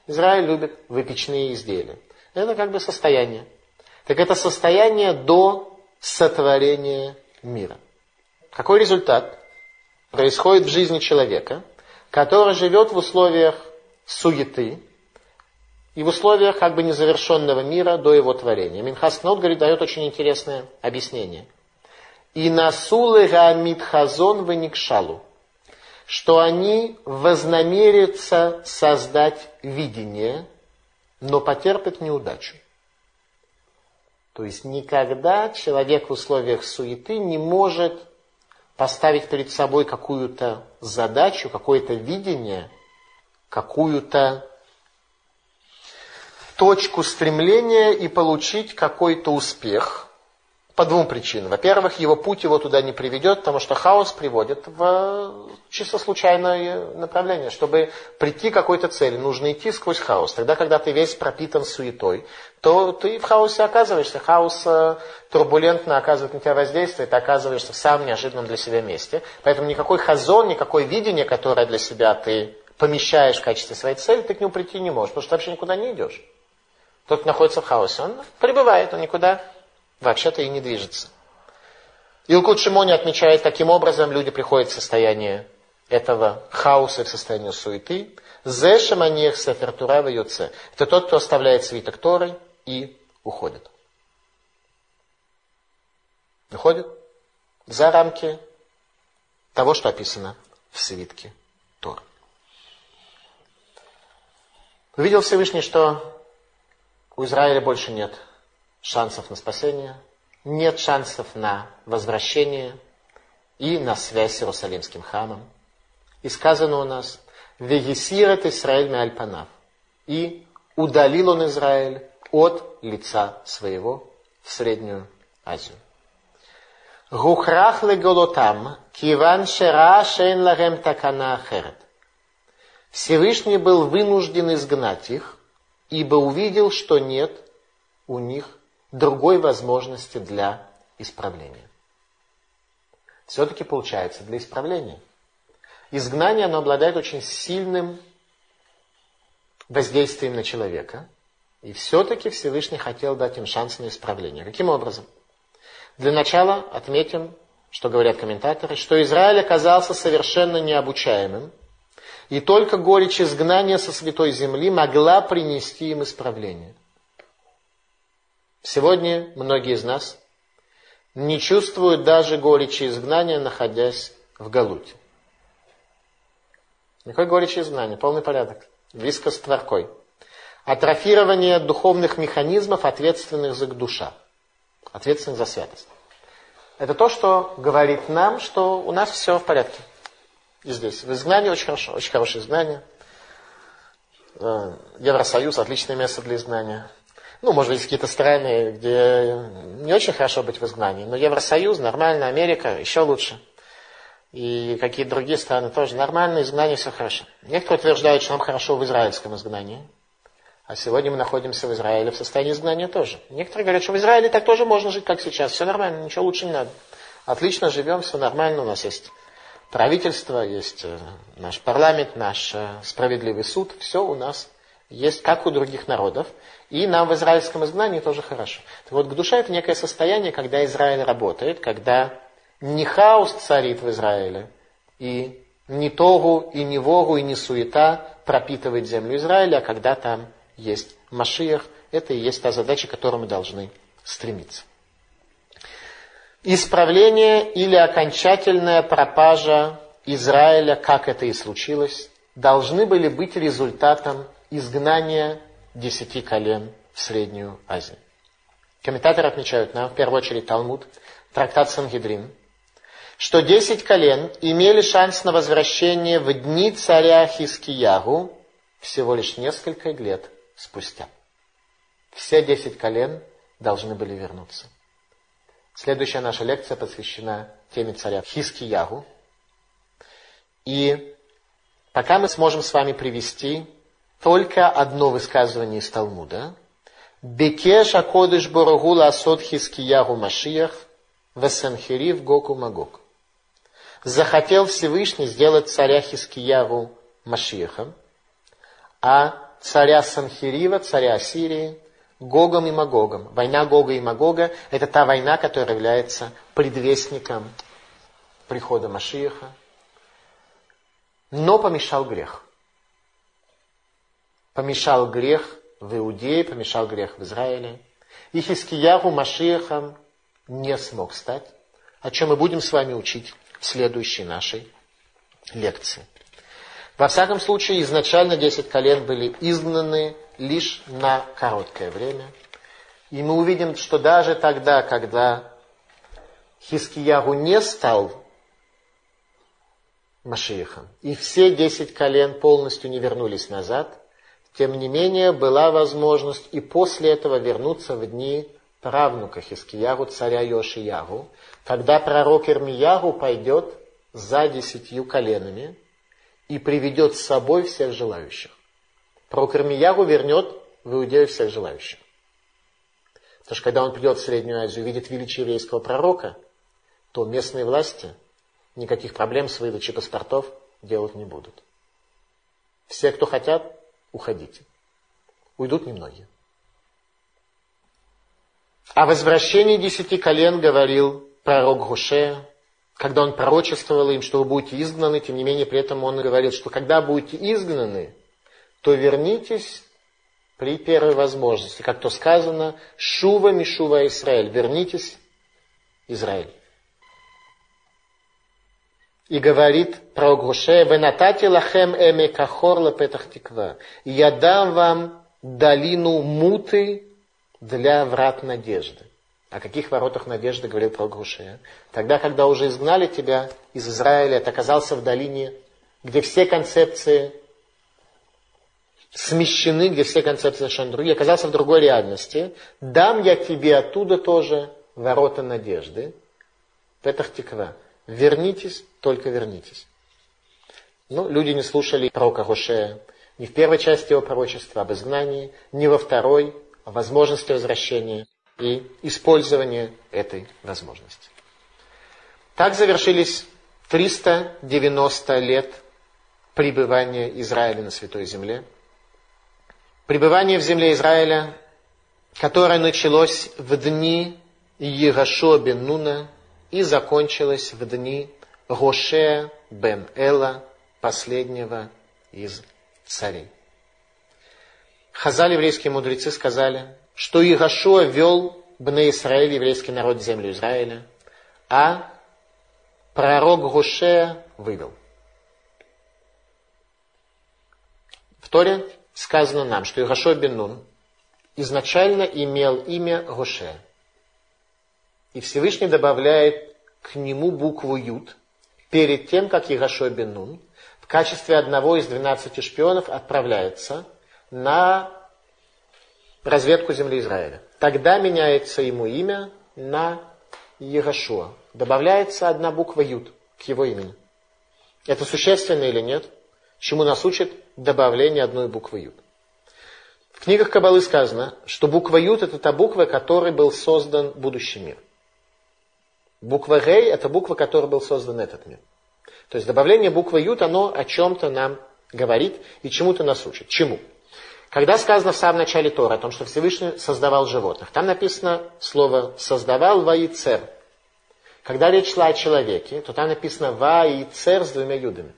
Израиль любит выпечные изделия. Это как бы состояние так это состояние до сотворения мира. Какой результат происходит в жизни человека, который живет в условиях суеты и в условиях как бы незавершенного мира до его творения. Минхас Кнот, говорит, дает очень интересное объяснение. И насулы гаамид хазон веникшалу, что они вознамерятся создать видение, но потерпят неудачу. То есть никогда человек в условиях суеты не может поставить перед собой какую-то задачу, какое-то видение, какую-то точку стремления и получить какой-то успех – по двум причинам. Во-первых, его путь его туда не приведет, потому что хаос приводит в чисто случайное направление. Чтобы прийти к какой-то цели, нужно идти сквозь хаос. Тогда, когда ты весь пропитан суетой, то ты в хаосе оказываешься. Хаос э, турбулентно оказывает на тебя воздействие, ты оказываешься в самом неожиданном для себя месте. Поэтому никакой хазон, никакое видение, которое для себя ты помещаешь в качестве своей цели, ты к нему прийти не можешь, потому что ты вообще никуда не идешь. Тот, кто находится в хаосе, он пребывает, он никуда вообще-то и не движется. Илкут Шимони отмечает, таким образом люди приходят в состояние этого хаоса, в состояние суеты. Зе шаманех сефертура вьется. Это тот, кто оставляет свиток Торы и уходит. Уходит за рамки того, что описано в свитке Торы. Увидел Всевышний, что у Израиля больше нет шансов на спасение, нет шансов на возвращение, и на связь с Иерусалимским храмом. И сказано у нас, «Вегесират Исраэль Меальпанав». И удалил он Израиль от лица своего в Среднюю Азию. Гухрах леголотам, киван шера шейн ларем такана ахерет. Всевышний был вынужден изгнать их, ибо увидел, что нет у них другой возможности для исправления. Все-таки получается для исправления. Изгнание, оно обладает очень сильным воздействием на человека. И все-таки Всевышний хотел дать им шанс на исправление. Каким образом? Для начала отметим, что говорят комментаторы, что Израиль оказался совершенно необучаемым, и только горечь изгнания со святой земли могла принести им исправление. Сегодня многие из нас не чувствуют даже горечи изгнания, находясь в Галуте. Никакой горечи изгнания, полный порядок, близко с творкой. Атрофирование духовных механизмов, ответственных за душа ответственность за святость. Это то, что говорит нам, что у нас все в порядке. И здесь. В изгнании очень хорошо, очень хорошее изгнание. Э, Евросоюз отличное место для изгнания. Ну, может быть, какие-то страны, где не очень хорошо быть в изгнании. Но Евросоюз, нормально, Америка, еще лучше. И какие-то другие страны тоже нормально, изгнание все хорошо. Некоторые утверждают, что нам хорошо в израильском изгнании. А сегодня мы находимся в Израиле в состоянии изгнания тоже. Некоторые говорят, что в Израиле так тоже можно жить, как сейчас. Все нормально, ничего лучше не надо. Отлично живем, все нормально. У нас есть правительство, есть э, наш парламент, наш э, справедливый суд. Все у нас есть, как у других народов. И нам в израильском изгнании тоже хорошо. Так вот, к душе это некое состояние, когда Израиль работает, когда не хаос царит в Израиле, и не тогу, и не вогу, и не суета пропитывает землю Израиля, а когда там есть Машиях, это и есть та задача, к которой мы должны стремиться. Исправление или окончательная пропажа Израиля, как это и случилось, должны были быть результатом изгнания десяти колен в Среднюю Азию. Комментаторы отмечают нам, в первую очередь Талмуд, трактат Сангидрин, что десять колен имели шанс на возвращение в дни царя Хискиягу всего лишь несколько лет спустя. Все десять колен должны были вернуться. Следующая наша лекция посвящена теме царя Хискиягу. И пока мы сможем с вами привести только одно высказывание из Талмуда. Бекеш акодыш борогула асот Хискиягу Машиях весанхирив Гоку Магок. Захотел Всевышний сделать царя Хискиягу Машиехом, а царя Санхирива, царя Ассирии, Гогом и Магогом. Война Гога и Магога – это та война, которая является предвестником прихода Машииха. Но помешал грех. Помешал грех в Иудее, помешал грех в Израиле. И Хискиягу Машиахом не смог стать, о чем мы будем с вами учить в следующей нашей лекции. Во всяком случае, изначально 10 колен были изгнаны лишь на короткое время. И мы увидим, что даже тогда, когда Хискиягу не стал Машиихом, и все 10 колен полностью не вернулись назад, тем не менее была возможность и после этого вернуться в дни правнука Хискиягу, царя Йошиягу, когда пророк Ирмиягу пойдет за десятью коленами, и приведет с собой всех желающих. Пророк Ирмиягу вернет в Иудею всех желающих. Потому что когда он придет в Среднюю Азию и видит величие еврейского пророка, то местные власти никаких проблем с выдачей паспортов делать не будут. Все, кто хотят, уходите. Уйдут немногие. О возвращении десяти колен говорил пророк Гуше, когда он пророчествовал им, что вы будете изгнаны, тем не менее при этом он говорил, что когда будете изгнаны, то вернитесь при первой возможности. Как то сказано, Шува Мишува Израиль, вернитесь, Израиль. И говорит про Гуше, «Венатати лахем эме кахор лепетах тиква». И я дам вам долину муты для врат надежды. О каких воротах надежды говорил пророк Гушея? Тогда, когда уже изгнали тебя из Израиля, ты оказался в долине, где все концепции смещены, где все концепции совершенно другие, оказался в другой реальности, дам я тебе оттуда тоже ворота надежды, Петах Тиква. Вернитесь, только вернитесь. Ну, люди не слушали пророка Гошея ни в первой части его пророчества об изгнании, ни во второй о возможности возвращения и использования этой возможности. Так завершились 390 лет пребывания Израиля на Святой Земле. Пребывание в земле Израиля, которое началось в дни Егошо бен Нуна и закончилось в дни Гошея бен Эла, последнего из царей. Хазаль, еврейские мудрецы, сказали, что Игашуа вел Бне Израиль, еврейский народ, землю Израиля, а пророк Гошея вывел. В Торе сказано нам, что Игашуа бен Нун изначально имел имя Гошея. И Всевышний добавляет к нему букву Юд перед тем, как Игашуа бен Нун в качестве одного из 12 шпионов отправляется на разведку земли Израиля. Тогда меняется ему имя на Егошуа. Добавляется одна буква Юд к его имени. Это существенно или нет? Чему нас учит добавление одной буквы Юд? В книгах Кабалы сказано, что буква Юд это та буква, которой был создан будущий мир. Буква Рей это буква, которой был создан этот мир. То есть добавление буквы Ют, оно о чем-то нам говорит и чему-то нас учит. Чему? Когда сказано в самом начале Тора о том, что Всевышний создавал животных, там написано слово «создавал ваицер». Когда речь шла о человеке, то там написано «ваицер» с двумя юдами.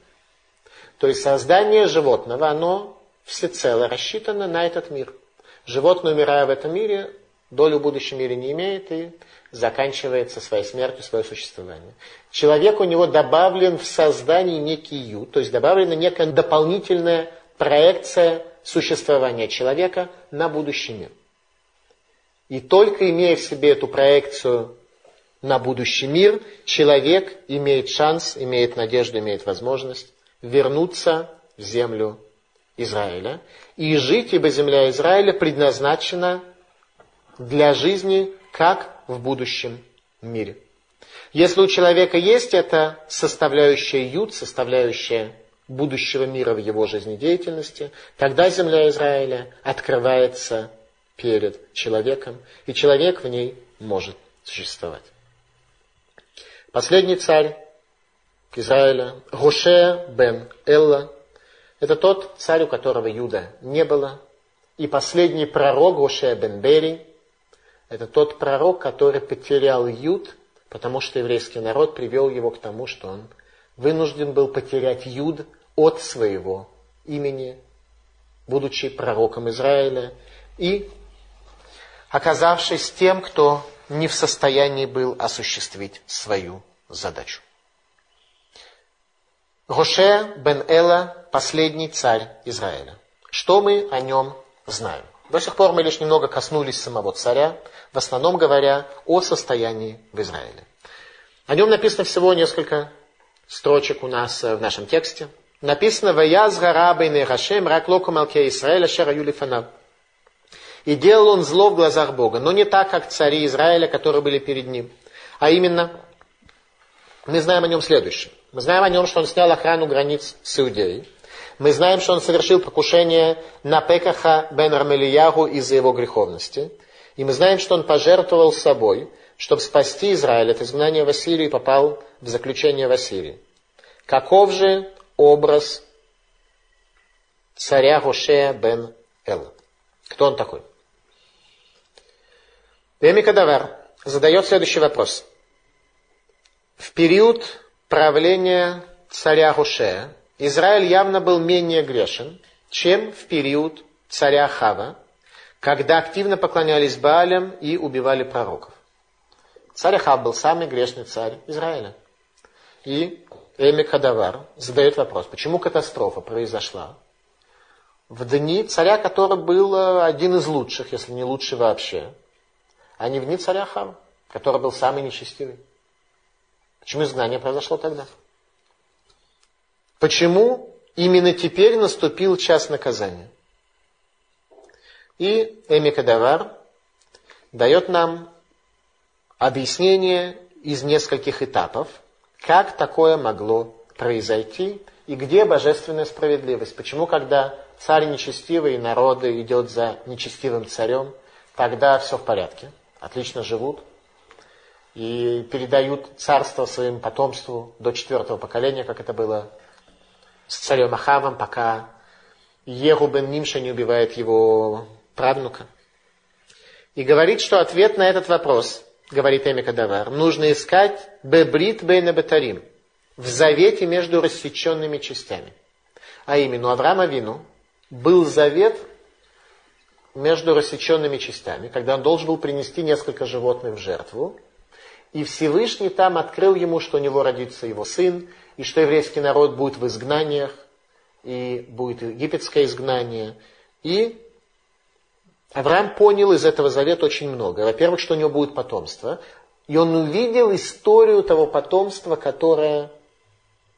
То есть создание животного, оно всецело рассчитано на этот мир. Животное, умирая в этом мире, долю в будущем мире не имеет и заканчивается своей смертью, свое существование. Человек у него добавлен в создании некий ю, то есть добавлена некая дополнительная проекция существования человека на будущий мир. И только имея в себе эту проекцию на будущий мир, человек имеет шанс, имеет надежду, имеет возможность вернуться в землю Израиля. И жить, ибо земля Израиля предназначена для жизни как в будущем мире. Если у человека есть эта составляющая ют, составляющая будущего мира в его жизнедеятельности, тогда земля Израиля открывается перед человеком, и человек в ней может существовать. Последний царь Израиля, Гошея бен Элла, это тот царь, у которого Юда не было, и последний пророк Гошея бен Бери, это тот пророк, который потерял Юд, потому что еврейский народ привел его к тому, что он вынужден был потерять Юд от своего имени, будучи пророком Израиля, и оказавшись тем, кто не в состоянии был осуществить свою задачу. Гоше бен Эла – последний царь Израиля. Что мы о нем знаем? До сих пор мы лишь немного коснулись самого царя, в основном говоря о состоянии в Израиле. О нем написано всего несколько строчек у нас э, в нашем тексте. Написано «Ваяз гарабей нехашем рак локу малке Израиля шера юлифанав». И делал он зло в глазах Бога, но не так, как цари Израиля, которые были перед ним. А именно, мы знаем о нем следующее. Мы знаем о нем, что он снял охрану границ с Иудеей. Мы знаем, что он совершил покушение на Пекаха бен Рамелиягу из-за его греховности. И мы знаем, что он пожертвовал собой, чтобы спасти Израиль от изгнания в и попал в заключение в. Каков же образ царя Гошея бен Эла? Кто он такой? Беми Кадавар задает следующий вопрос. В период правления царя Гошея Израиль явно был менее грешен, чем в период царя Хава, когда активно поклонялись Баалям и убивали пророков. Царь Ахав был самый грешный царь Израиля. И Эми Кадавар задает вопрос, почему катастрофа произошла в дни царя, который был э, один из лучших, если не лучший вообще, а не в дни царя Хава, который был самый нечестивый. Почему изгнание произошло тогда? Почему именно теперь наступил час наказания? И Эми Кадавар дает нам объяснение из нескольких этапов, как такое могло произойти и где божественная справедливость. Почему, когда царь нечестивый и народы идет за нечестивым царем, тогда все в порядке, отлично живут и передают царство своим потомству до четвертого поколения, как это было с царем Ахавом, пока Ерубен Нимша не убивает его правнука. И говорит, что ответ на этот вопрос, говорит Эмика Давар, нужно искать бебрит бейна батарим, в завете между рассеченными частями. А именно, Авраама Вину был завет между рассеченными частями, когда он должен был принести несколько животных в жертву, и Всевышний там открыл ему, что у него родится его сын, и что еврейский народ будет в изгнаниях, и будет египетское изгнание. И Авраам понял из этого завета очень много. Во-первых, что у него будет потомство. И он увидел историю того потомства, которое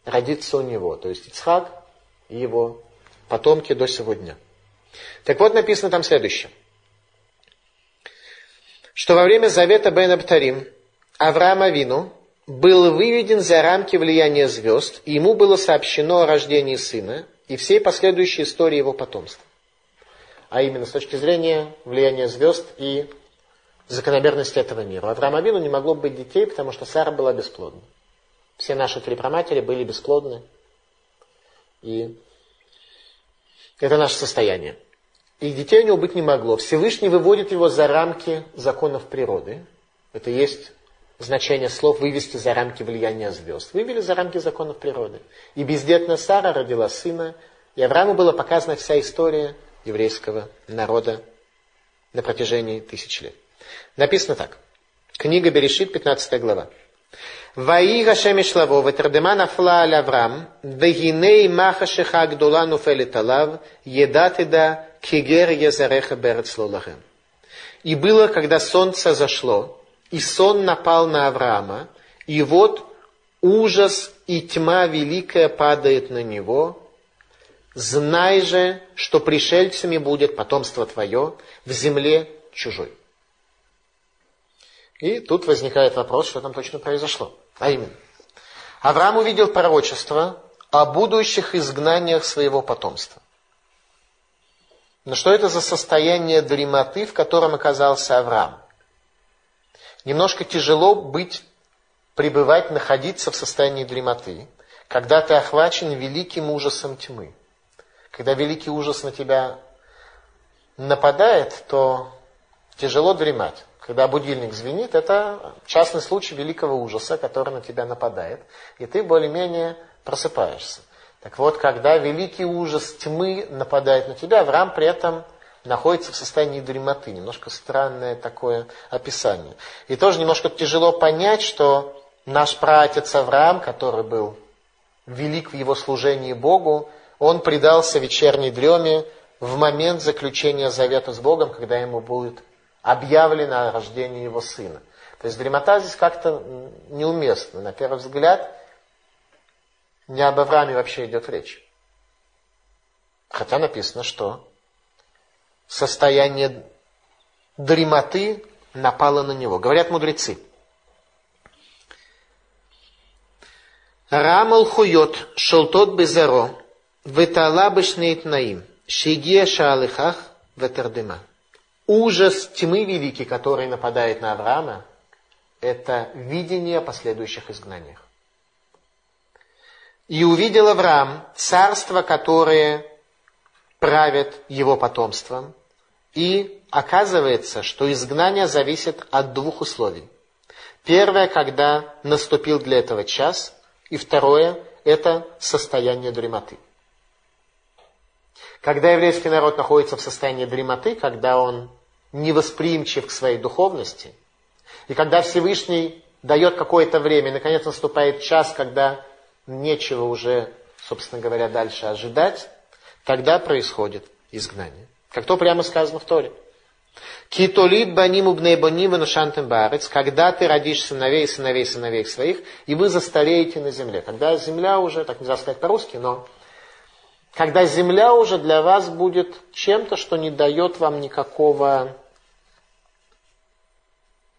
родится у него. То есть Ицхак и его потомки до сегодня. Так вот, написано там следующее. Что во время завета Бен Абтарим Авраам Авину был выведен за рамки влияния звезд, и ему было сообщено о рождении сына и всей последующей истории его потомства а именно с точки зрения влияния звезд и закономерности этого мира. У Авраама Авину не могло быть детей, потому что Сара была бесплодна. Все наши три праматери были бесплодны. И это наше состояние. И детей у него быть не могло. Всевышний выводит его за рамки законов природы. Это есть значение слов «вывести за рамки влияния звезд». Вывели за рамки законов природы. И бездетная Сара родила сына, и Аврааму была показана вся история – еврейского народа на протяжении тысяч лет. Написано так. Книга Берешит, 15 глава. Ваи Гашем Ишлаво, ветардема нафла аль Аврам, вегиней маха шеха гдула нуфелит алав, едатида кигер езареха берец лолахем. И было, когда солнце зашло, и сон напал на Авраама, и вот ужас и тьма великая падает на него, Знай же, что пришельцами будет потомство твое в земле чужой. И тут возникает вопрос, что там точно произошло. А именно, Авраам увидел пророчество о будущих изгнаниях своего потомства. Но что это за состояние дремоты, в котором оказался Авраам? Немножко тяжело быть, пребывать, находиться в состоянии дремоты, когда ты охвачен великим ужасом тьмы. Когда великий ужас на тебя нападает, то тяжело дремать. Когда будильник звенит, это частный случай великого ужаса, который на тебя нападает, и ты более-менее просыпаешься. Так вот, когда великий ужас тьмы нападает на тебя, Авраам при этом находится в состоянии дремоты. Немножко странное такое описание. И тоже немножко тяжело понять, что наш праотец Авраам, который был велик в его служении Богу, он предался вечерней дреме в момент заключения завета с Богом, когда ему будет объявлено о рождении его сына. То есть дремота здесь как-то неуместна. На первый взгляд, не об Аврааме вообще идет речь. Хотя написано, что состояние дремоты напало на него. Говорят мудрецы. Рамал хуйот шелтот безеро Ветала бешнеет наим. Шигия шаалыхах ветардема. Ужас тьмы великий, который нападает на Авраама, это видение о последующих изгнаниях. И увидел Авраам царство, которое правит его потомством. И оказывается, что изгнание зависит от двух условий. Первое, когда наступил для этого час, и второе, это состояние дремоты. Когда еврейский народ находится в состоянии дремоты, когда он невосприимчив к своей духовности, и когда Всевышний дает какое-то время, наконец наступает час, когда нечего уже, собственно говоря, дальше ожидать, тогда происходит изгнание. Как то прямо сказано в Торе. Китолит баним убней баним барец, когда ты родишь сыновей, сыновей, сыновей своих, и вы застареете на земле. Когда земля уже, так нельзя сказать по-русски, но когда земля уже для вас будет чем-то, что не дает вам никакого,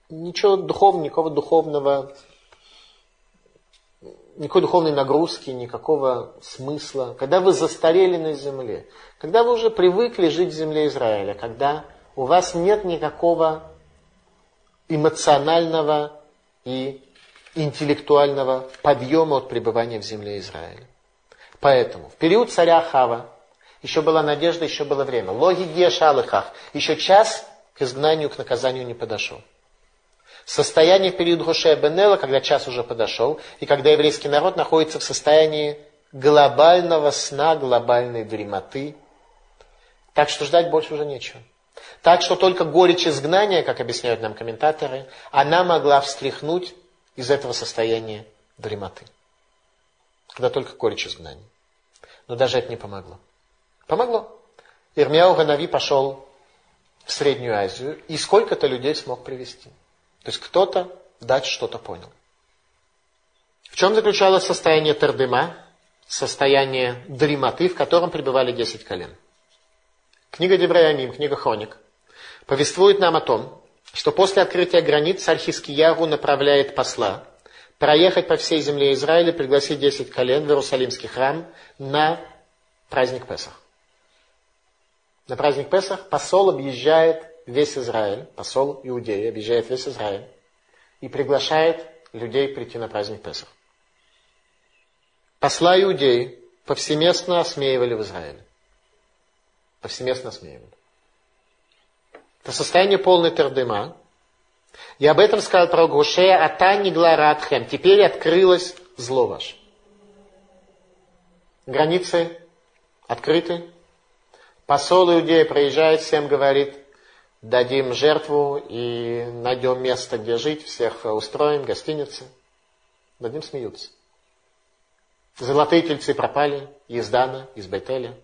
ничего духовного, никакого духовного, никакой духовной нагрузки, никакого смысла. Когда вы застарели на земле, когда вы уже привыкли жить в земле Израиля, когда у вас нет никакого эмоционального и интеллектуального подъема от пребывания в земле Израиля. Поэтому в период царя Хава еще была надежда, еще было время. Логи Гешалыхах, еще час к изгнанию, к наказанию не подошел. Состояние в период Гошея Бенела, когда час уже подошел, и когда еврейский народ находится в состоянии глобального сна, глобальной дремоты. Так что ждать больше уже нечего. Так что только горечь изгнания, как объясняют нам комментаторы, она могла встряхнуть из этого состояния дремоты. Когда только горечь изгнания. Но даже это не помогло. Помогло. Ирмияу Ганави пошел в Среднюю Азию и сколько-то людей смог привести. То есть кто-то дать что-то понял. В чем заключалось состояние Тердыма, состояние дремоты, в котором пребывали десять колен? Книга Девраямим, книга Хроник, повествует нам о том, что после открытия границ царь Хискиягу направляет посла проехать по всей земле Израиля, пригласить 10 колен в Иерусалимский храм на праздник Песах. На праздник Песах посол объезжает весь Израиль, посол Иудеи объезжает весь Израиль и приглашает людей прийти на праздник Песах. Посла Иудеи повсеместно осмеивали в Израиле. Повсеместно осмеивали. Это состояние полной тердыма. И об этом сказал пророк Гушея, «Ата нигла радхем». Теперь открылось зло ваше. Границы открыты. Посол Иудея проезжает, всем говорит, дадим жертву и найдем место, где жить, всех устроим, гостиницы. Над ним смеются. Золотые тельцы пропали из Дана, из Бетеля.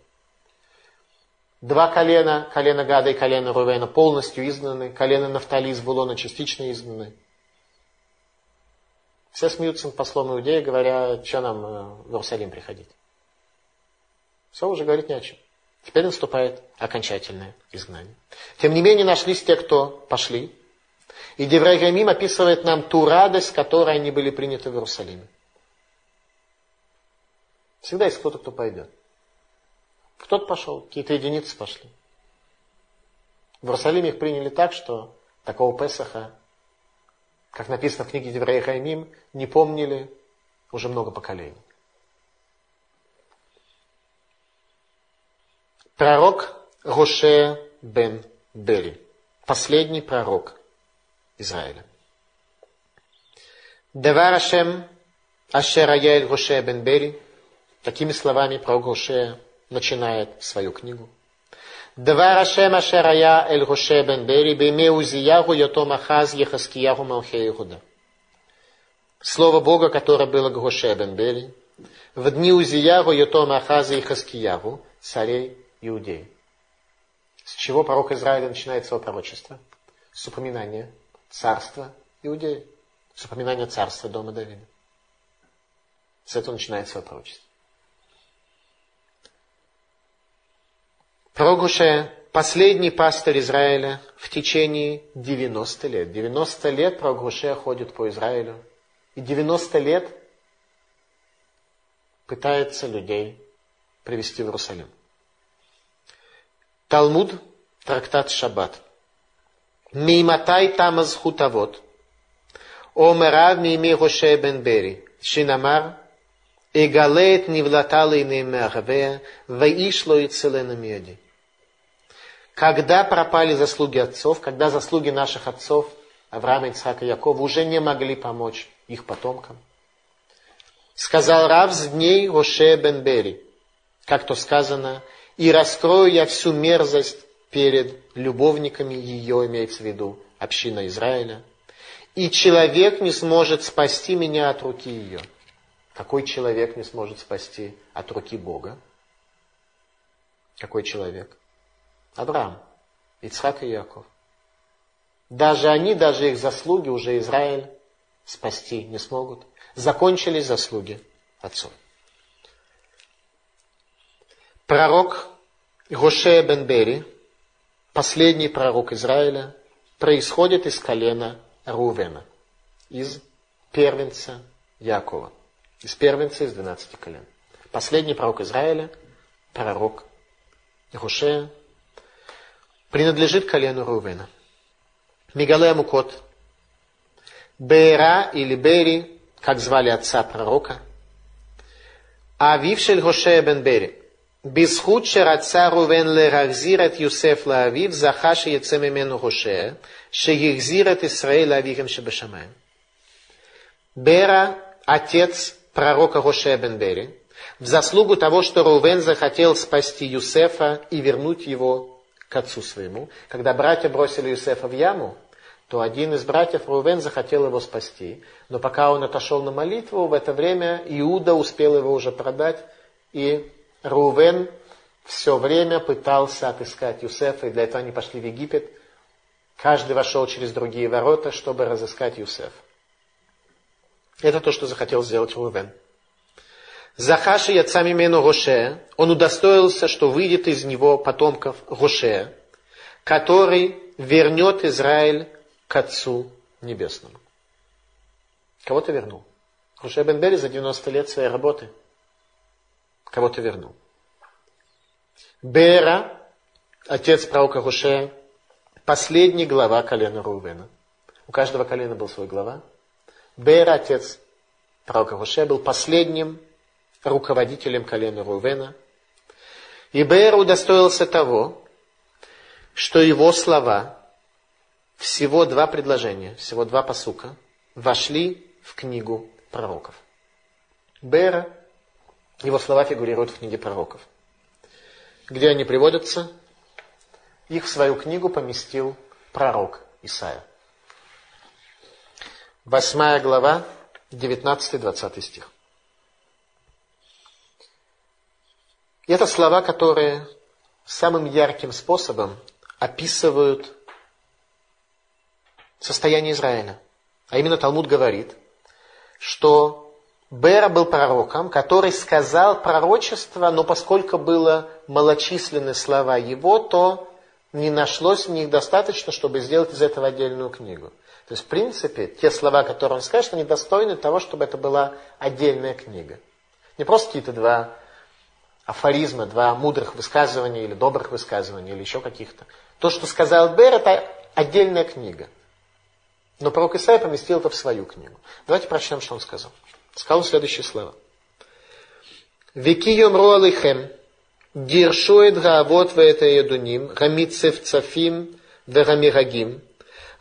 Два колена, колено Гада и колено Рувена полностью изгнаны, колено Нафтали из Булона частично изгнаны. Все смеются над послом Иудея, говоря, что нам э, в Иерусалим приходить. Все уже говорить не о чем. Теперь наступает окончательное изгнание. Тем не менее, нашлись те, кто пошли. И Деврагамим описывает нам ту радость, которой они были приняты в Иерусалиме. Всегда есть кто-то, кто пойдет. Кто-то пошел, какие-то единицы пошли. В Иерусалиме их приняли так, что такого Песаха, как написано в книге Деврей Хаймим, не помнили уже много поколений. Пророк Роше бен Бери. Последний пророк Израиля. Девар Ашем Ашер Аяэль Роше бен Бери. Такими словами пророк Роше начинает свою книгу. Девар Ашем Ашер Ая Эль Роше бен Бери Бейме Узиягу Йотом Ахаз Ехаскиягу Малхе. Слово Бога, которое было к бен Бери, в дни Узиягу Йотом Ахаза и Хаскиягу, царей иудеи. С чего пророк Израиля начинает свое пророчество? С упоминания царства иудеи. С упоминания царства дома Давида. С этого начинает свое пророчество. Пророк Гуше последний пастырь Израиля в течение 90 лет. 90 лет пророк Гуше ходит по Израилю. И 90 лет пытается людей привести в Иерусалим. Талмуд, трактат Шаббат. Мейматай тамаз хутавот. Омерав мими Роше бен Бери. Шинамар. Эгалеет нивлата лейне меахавея. Ваишло и целена меди. Когда пропали заслуги отцов, когда заслуги наших отцов, Авраама, Ицхака Якова, уже не могли помочь их потомкам. Сказал Рав с дней бен Бери, как то сказано, и раскрою я всю мерзость перед любовниками ее, имеется в виду община Израиля, и человек не сможет спасти меня от руки ее. Какой человек не сможет спасти от руки Бога? Какой человек? Авраам, Ицхак и Яков. Даже они, даже их заслуги уже Израиль спасти не смогут. Закончились заслуги отцов. Пророк Гоше бен Бери, последний пророк Израиля, происходит из колена Рувена, из первенца Якова, из первенца из 12 колен. Последний пророк Израиля, пророк Гошея, принадлежит колену Рувена. Мегалея Мукот, Бера или Бери, как звали отца пророка, Авив шель бен Бери, Бисхуд отца Рувен лерахзират Юсеф лаавив, захаши яцемимену Хошея, шеехзират Исраэль авихем шебешамаем. Бера, отец пророка Хошея бен Бери, в заслугу того, что Рувен захотел спасти Юсефа и вернуть его к отцу своему. Когда братья бросили Юсефа в яму, то один из братьев Рувен захотел его спасти. Но пока он отошел на молитву, в это время Иуда успел его уже продать, и Рувен все время пытался отыскать Юсефа, и для этого они пошли в Египет. Каждый вошел через другие ворота, чтобы разыскать Юсефа. Это то, что захотел сделать Рувен. Захаши яцами мену Гоше, он удостоился, что выйдет из него потомков Гоше, который вернет Израиль к Отцу Небесному. Кого ты вернул? Гоше бен Бери за 90 лет своей работы – кого-то вернул. Бера, отец пророка Гушея, последний глава колена Рувена. У каждого колена был свой глава. Бера, отец пророка Гушея, был последним руководителем колена Рувена. И Бер удостоился того, что его слова, всего два предложения, всего два посука, вошли в книгу пророков. Бера его слова фигурируют в книге пророков. Где они приводятся? Их в свою книгу поместил пророк Исаия. Восьмая глава, 19-20 стих. И это слова, которые самым ярким способом описывают состояние Израиля. А именно Талмуд говорит, что Бера был пророком, который сказал пророчество, но поскольку было малочисленны слова его, то не нашлось в них достаточно, чтобы сделать из этого отдельную книгу. То есть, в принципе, те слова, которые он скажет, они достойны того, чтобы это была отдельная книга. Не просто какие-то два афоризма, два мудрых высказывания или добрых высказывания, или еще каких-то. То, что сказал Бер, это отдельная книга. Но пророк Исаия поместил это в свою книгу. Давайте прочтем, что он сказал. Сказал он следующие слова. «Веки йомру алихем, диршует гаавот веэта едуним, гамитцев цафим вегамирагим,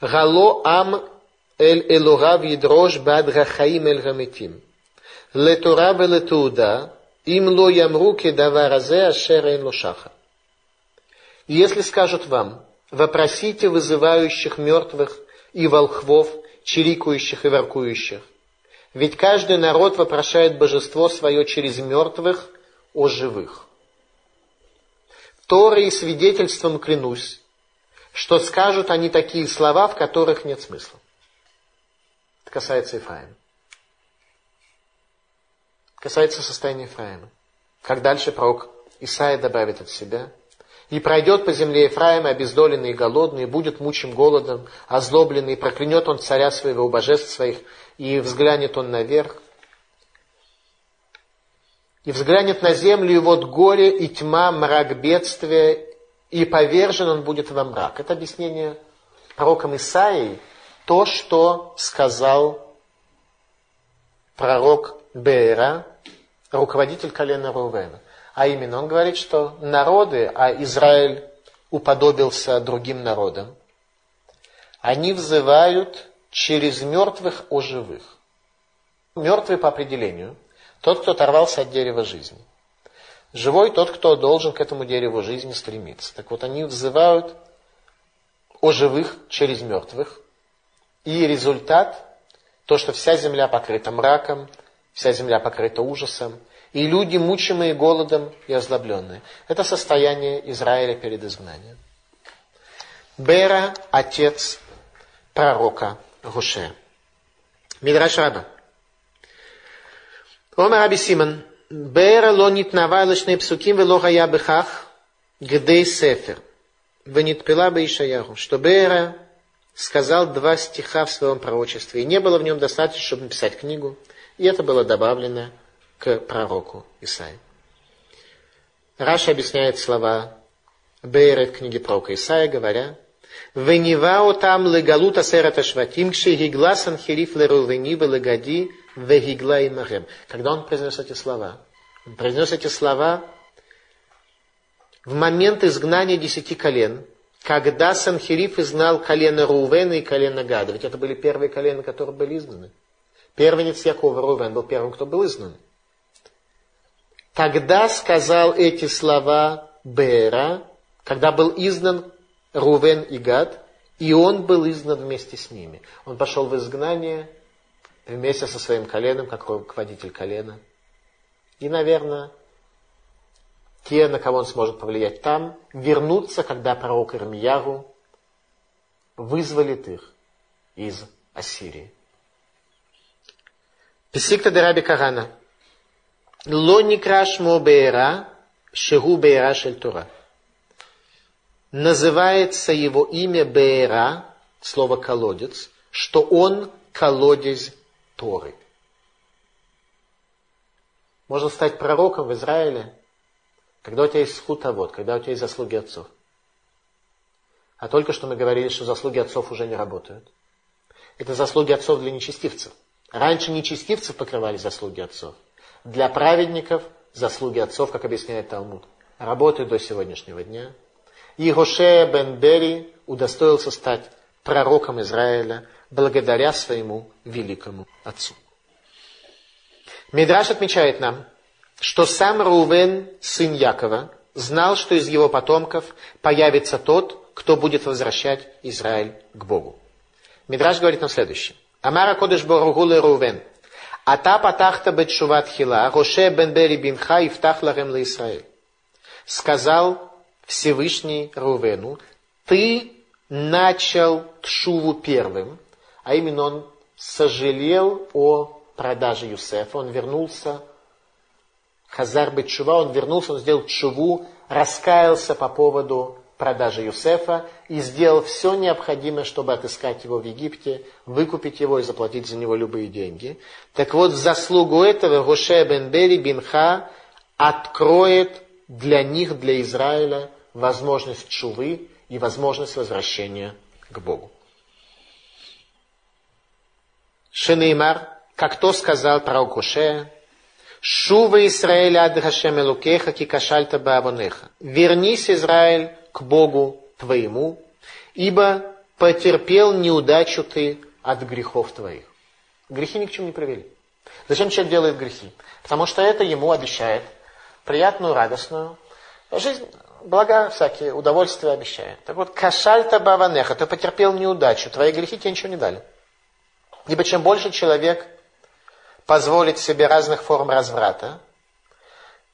гало ам эль элурав ядрош бад рахаим эль гаметим, летура велетуда, им ло ямруки даваразе ашерейн лошаха. Если скажут вам, вопросите вызывающих мертвых и волхвов, чирикующих и воркующих. Ведь каждый народ вопрошает божество свое через мертвых о живых. Торы и свидетельством клянусь, что скажут они такие слова, в которых нет смысла. Это касается Ифраима. Касается состояния Ефраима. Как дальше пророк Исаия добавит от себя – и пройдет по земле Ефраима обездоленный и голодный, и будет мучим голодом, озлобленный, и проклянет он царя своего, у божеств своих, и взглянет он наверх. И взглянет на землю, и вот горе, и тьма, мрак бедствия, и повержен он будет во мрак. Это объяснение пророком Исаией, то, что сказал пророк Беера, руководитель колена Рувена. А именно, он говорит, что народы, а Израиль уподобился другим народам, они взывают через мертвых о живых. Мертвый по определению тот, кто оторвался от дерева жизни. Живой тот, кто должен к этому дереву жизни стремиться. Так вот, они взывают о живых через мертвых. И результат, то, что вся земля покрыта мраком, вся земля покрыта ужасом, и люди, мучимые голодом и озлобленные. Это состояние Израиля перед изгнанием. Бера, отец пророка Гуше. Мидраш Раба. Омар Раби Симон, Бера ло нитнава лишней псуким вело хая бехах гдей сефер. Венитпила бы Ишаяру. Что Бера сказал два стиха в своем пророчестве, и не было в нем достаточно, чтобы написать книгу, и это было добавлено к пророку Исаии. Раша объясняет слова Бейра в книге пророка Исаия, говоря, «Венивао там легалута серата шватим, кшегигла санхериф лерувени велегади вегигла и марем». Когда он произнес эти слова? Он произнес эти слова в момент изгнания десяти колен, когда Санхериф изгнал колено Рувена и колено Гада. Ведь это были первые колена, которые были изгнаны. Первенец Якова Рувен был первым, кто был изгнан. Тогда сказал эти слова Бера, когда был изгнан Рувен и Гад, и он был изгнан вместе с ними. Он пошел в изгнание вместе со своим коленом, как руководитель колена. И, наверное, те, на кого он сможет повлиять там, вернутся, когда пророк Ирмияру вызволит их из Ассирии. Песикта де Раби Карана. Ло никрашмо беера, шегу беера шель. Называется его имя Беера, слово колодец, что он колодец Торы. Можно стать пророком в Израиле, когда у тебя есть схутовод, когда у тебя есть заслуги отцов. А только что мы говорили, что заслуги отцов уже не работают. Это заслуги отцов для нечестивцев. Раньше нечестивцев покрывали заслуги отцов. Для праведников заслуги отцов, как объясняет Талмуд, работают до сегодняшнего дня. И бен Бери удостоился стать пророком Израиля благодаря своему великому отцу. Мидраш отмечает нам, что сам Рувен, сын Якова, знал, что из его потомков появится тот, кто будет возвращать Израиль к Богу. Мидраш говорит нам следующее. Амара Кодыш Боругулы Рувен. Ата патахта бетшуват хила, Роше бен бери бинха ларем ла Исраиль. Сказал Всевышний Рувену, ты начал тшуву первым, а именно он сожалел о продаже Юсефа, он вернулся, Хазар Бетшува, он вернулся, он сделал чуву, раскаялся по поводу продажи Юсефа и сделал все необходимое, чтобы отыскать его в Египте, выкупить его и заплатить за него любые деньги. Так вот, в заслугу этого Гоше бен Бери Бинха откроет для них, для Израиля, возможность чувы и возможность возвращения к Богу. Шенеймар, как то сказал пророк Гоше, Шува Израиль ад Хашем Элукеха, кикашальта баавонеха. Вернись, Израиль, к Богу твоему, ибо потерпел неудачу ты от грехов твоих. Грехи ни к чему не привели. Зачем человек делает грехи? Потому что это ему обещает приятную, радостную жизнь, блага всякие, удовольствия обещает. Так вот, кашальта баванеха, ты потерпел неудачу, твои грехи тебе ничего не дали. Ибо чем больше человек позволить себе разных форм разврата,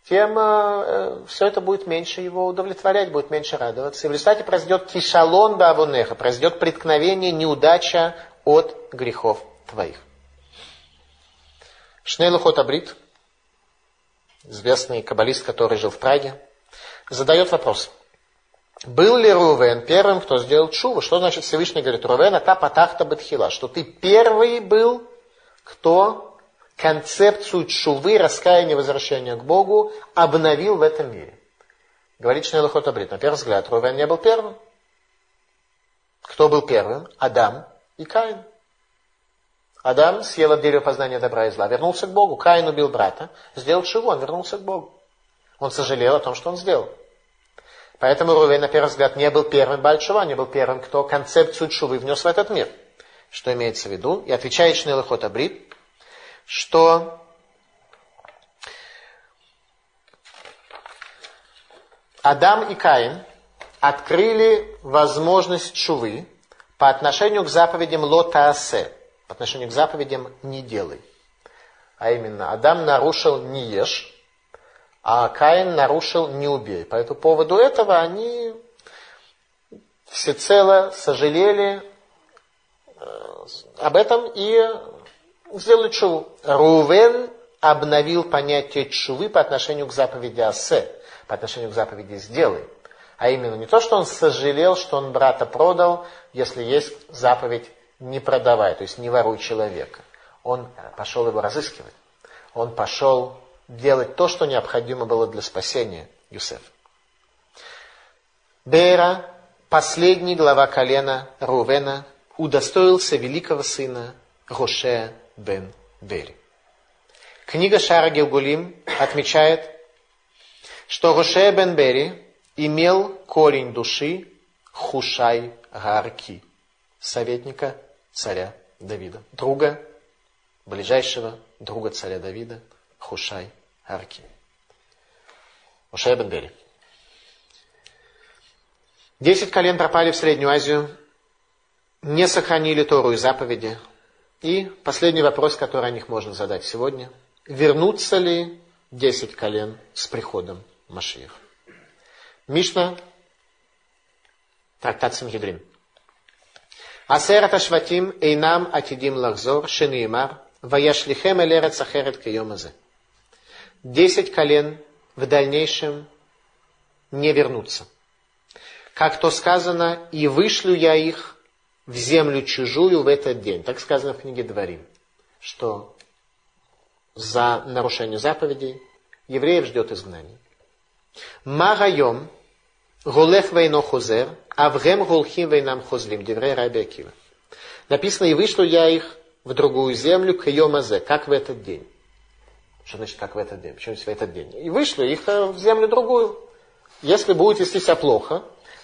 тем э, все это будет меньше его удовлетворять, будет меньше радоваться. И в результате произойдет кишалон бавунеха, произойдет преткновение, неудача от грехов твоих. Шнейлу Абрит, известный каббалист, который жил в Праге, задает вопрос. Был ли Рувен первым, кто сделал чуву? Что значит Всевышний говорит, Рувен, это патахта бетхила, что ты первый был, кто концепцию чувы, раскаяния, возвращения к Богу обновил в этом мире. Говорит Шнейлахот Абрит. На первый взгляд, Рувен не был первым. Кто был первым? Адам и Каин. Адам съел от дерева познания добра и зла, вернулся к Богу. Каин убил брата, сделал чего? Он вернулся к Богу. Он сожалел о том, что он сделал. Поэтому Рувен, на первый взгляд, не был первым Бальшува, не был первым, кто концепцию чувы внес в этот мир. Что имеется в виду? И отвечает Шнейлахот Абрит, что Адам и Каин открыли возможность чувы по отношению к заповедям лотаасе, по отношению к заповедям не делай. А именно, Адам нарушил не ешь, а Каин нарушил не убей. По этому поводу этого они всецело сожалели об этом и сделали. Рувен обновил понятие чувы по отношению к заповеди Асе, по отношению к заповеди «сделай». А именно не то, что он сожалел, что он брата продал, если есть заповедь «не продавай», то есть «не воруй человека». Он пошел его разыскивать. Он пошел делать то, что необходимо было для спасения Юсефа. Бера, последний глава колена Рувена, удостоился великого сына Рошея бен Бери. Книга Шара Гилгулим отмечает, что Рошея бен Бери имел корень души Хушай Гарки, советника царя Давида, друга, ближайшего друга царя Давида, Хушай Гарки. Рошея бен Бери. Десять колен пропали в Среднюю Азию, не сохранили Тору и заповеди. И последний вопрос, который о них можно задать сегодня. Вернутся ли десять колен с приходом Машиих? Мишна, трактат Сангедрин. Асерат Ашватим Эйнам Атидим Лахзор Шениемар Ваяшлихем Элерец Ахерет Кайомазе. Десять колен в дальнейшем не вернутся. Как то сказано, и вышлю я их в землю чужую в этот день. Так сказано в книге Дворим, что за нарушение заповедей евреев ждет изгнание. Марайом голех вейно хозер, авгем голхим вейнам хозлим, деврей раби Акива. Написано, и вышлю я их в другую землю к Йомазе, как в этот день. Что значит, как в этот день? Почему в этот день? И вышлю их э, в землю другую. Если будете вести себя плохо,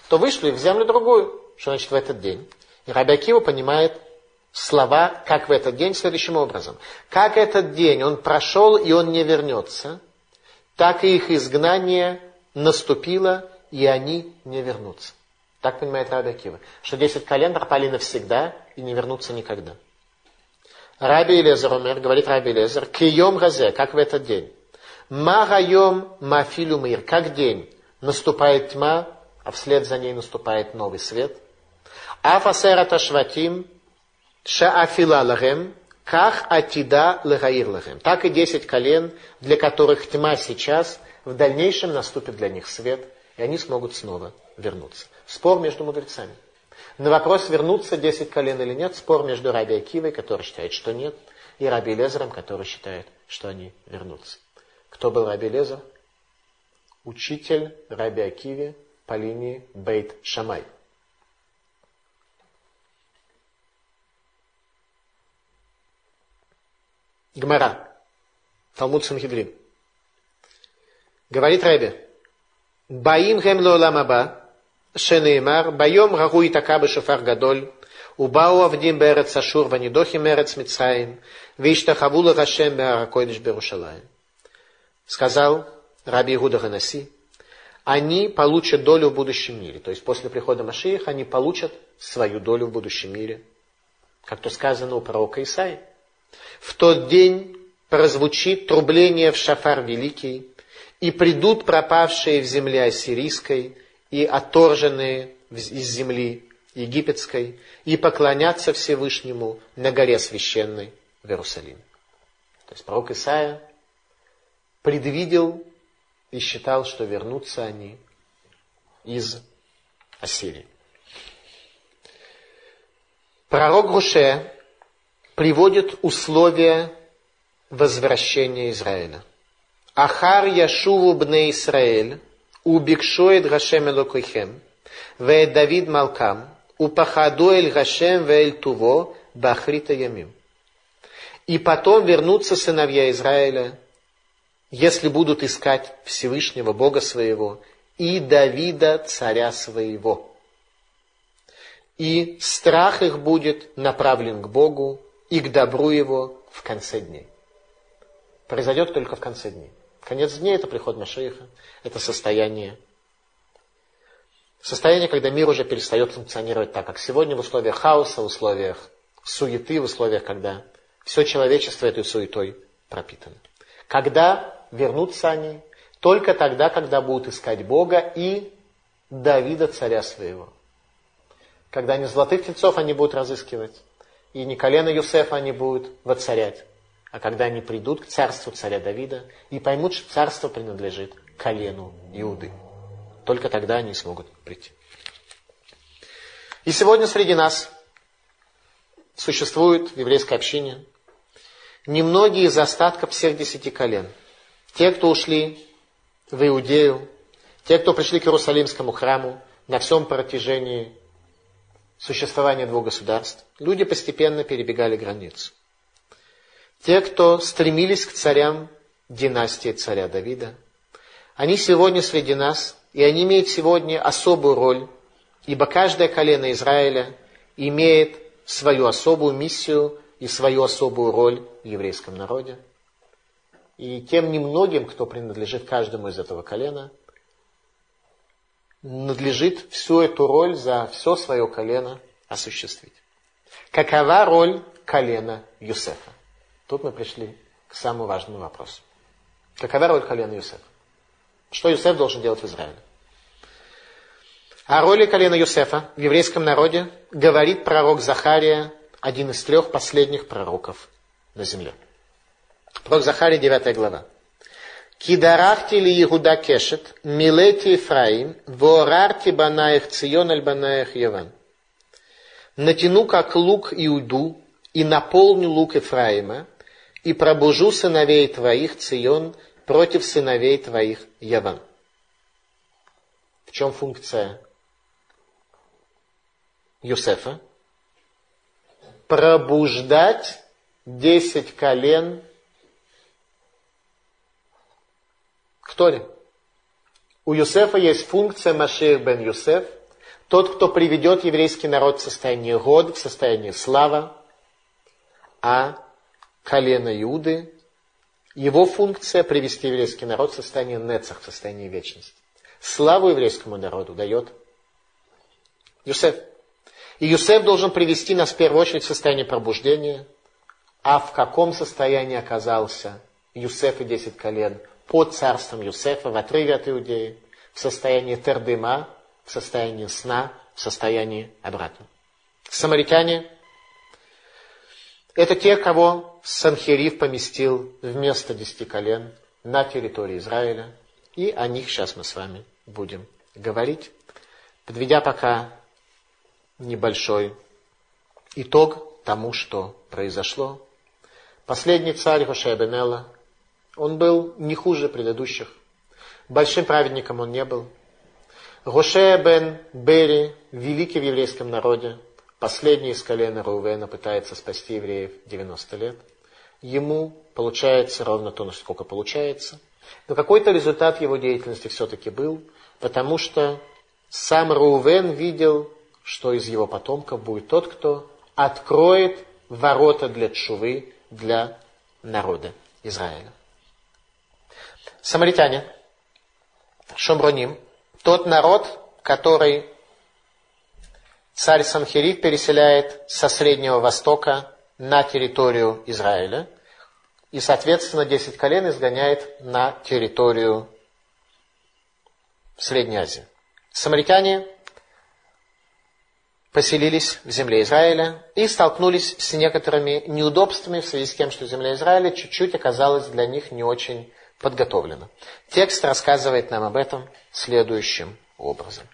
то вышли в землю другую. Что значит в этот день? И Раби Акива понимает слова, как в этот день, следующим образом. Как этот день он прошел, и он не вернется, так и их изгнание наступило, и они не вернутся. Так понимает Раби Акива. Что 10 колен пропали навсегда и не вернутся никогда. Раби Илезер умер, говорит Раби Илезер, кием газе, как в этот день. Марайом мафилю мир, как день. Наступает тьма, а вслед за ней наступает новый свет – Афасерат ашватим шаафила лагем, ках атида лагаир лагем. Так и десять колен, для которых тьма сейчас, в дальнейшем наступит для них свет, и они смогут снова вернуться. Спор между мудрецами. На вопрос, вернуться десять колен или нет, спор между Раби Акивой, который считает, что нет, и Раби Лезером, который считает, что они вернутся. Кто был Раби Лезер? Учитель Раби Акиве по линии Бейт Шамай. Гмара, Талмуд Санхедрин. Говорит Рэбе, Баим гемло ламаба, шенеймар, Байом рагу и такабы шафар гадоль, Убау авдим берец ашур ванидохим мерец митсраим, виштахавула рашем беаракойдыш берушалаем. Сказал Раби Игуда Ганаси, они получат долю в будущем мире. То есть после прихода Машиих они получат свою долю в будущем мире. Как то сказано у пророка Исаи. В тот день прозвучит трубление в шафар великий, и придут пропавшие в земле ассирийской и отторженные из земли египетской, и поклонятся Всевышнему на горе священной в Иерусалиме. То есть пророк Исаия предвидел и считал, что вернутся они из Ассирии. Пророк Груше приводит условия возвращения Израиля. Ахар яшуву бне Исраэль, убикшоет Гашем Элокойхем, ве Давид Малкам, упахаду эль Гашем ве эль Туво, бахрита ямим. И потом вернутся сыновья Израиля, если будут искать Всевышнего Бога своего и Давида, царя своего. И страх их будет направлен к Богу, и к добру его в конце дней. Произойдет только в конце дней. Конец дней – это приход Машииха, это состояние, состояние, когда мир уже перестает функционировать так, как сегодня в условиях хаоса, в условиях суеты, в условиях, когда все человечество этой суетой пропитано. Когда вернутся они? Только тогда, когда будут искать Бога и Давида, царя своего. Когда они золотых тельцов они будут разыскивать, и не колено Юсефа они будут воцарять, а когда они придут к царству царя Давида и поймут, что царство принадлежит колену Иуды. Только тогда они смогут прийти. И сегодня среди нас существует в еврейской общине немногие из остатков всех десяти колен. Те, кто ушли в Иудею, те, кто пришли к Иерусалимскому храму на всем протяжении существования двух государств, люди постепенно перебегали границу. Те, кто стремились к царям династии царя Давида, они сегодня среди нас, и они имеют сегодня особую роль, ибо каждое колено Израиля имеет свою особую миссию и свою особую роль в еврейском народе. И тем немногим, кто принадлежит каждому из этого колена, надлежит всю эту роль за все свое колено осуществить. Какова роль колена Юсефа? Тут мы пришли к самому важному вопросу. Какова роль колена Юсефа? Что Юсеф должен делать в Израиле? О роли колена Юсефа в еврейском народе говорит пророк Захария, один из трех последних пророков на земле. Пророк Захария, 9 глава. Кидарахти ли Игуда кешет, милети Ефраим, ворарти банаях цион аль банаях Яван. Натяну как лук Иуду, и наполню лук Ефраима, и пробужу сыновей твоих Цион против сыновей твоих Яван. В чем функция Юсефа? Пробуждать десять колен Кто ли? У Юсефа есть функция Машир бен Юсеф, тот, кто приведет еврейский народ в состояние год, в состояние слава, а колено Иуды, его функция привести еврейский народ в состояние нецах, в состояние вечности. Славу еврейскому народу дает Юсеф. И Юсеф должен привести нас в первую очередь в состояние пробуждения. А в каком состоянии оказался Юсеф и десять колен? Под царством Юсефа в отрыве от Иудеи, в состоянии тердыма, в состоянии сна, в состоянии обратно. Самаритяне – это те, кого Санхерив поместил вместо десяти колен на территории Израиля, и о них сейчас мы с вами будем говорить, подведя пока небольшой итог тому, что произошло. Последний царь Хошебенелла он был не хуже предыдущих. Большим праведником он не был. Гоше бен Бери, великий в еврейском народе, последний из колена Рувена, пытается спасти евреев 90 лет. Ему получается ровно то, насколько получается. Но какой-то результат его деятельности все-таки был, потому что сам Рувен видел, что из его потомков будет тот, кто откроет ворота для чувы для народа Израиля. Самаритяне, Шомроним, тот народ, который царь Санхериф переселяет со Среднего Востока на территорию Израиля, и, соответственно, 10 колен изгоняет на территорию Средней Азии. Самаритяне поселились в земле Израиля и столкнулись с некоторыми неудобствами в связи с тем, что земля Израиля чуть-чуть оказалась для них не очень подготовлено. Текст рассказывает нам об этом следующим образом.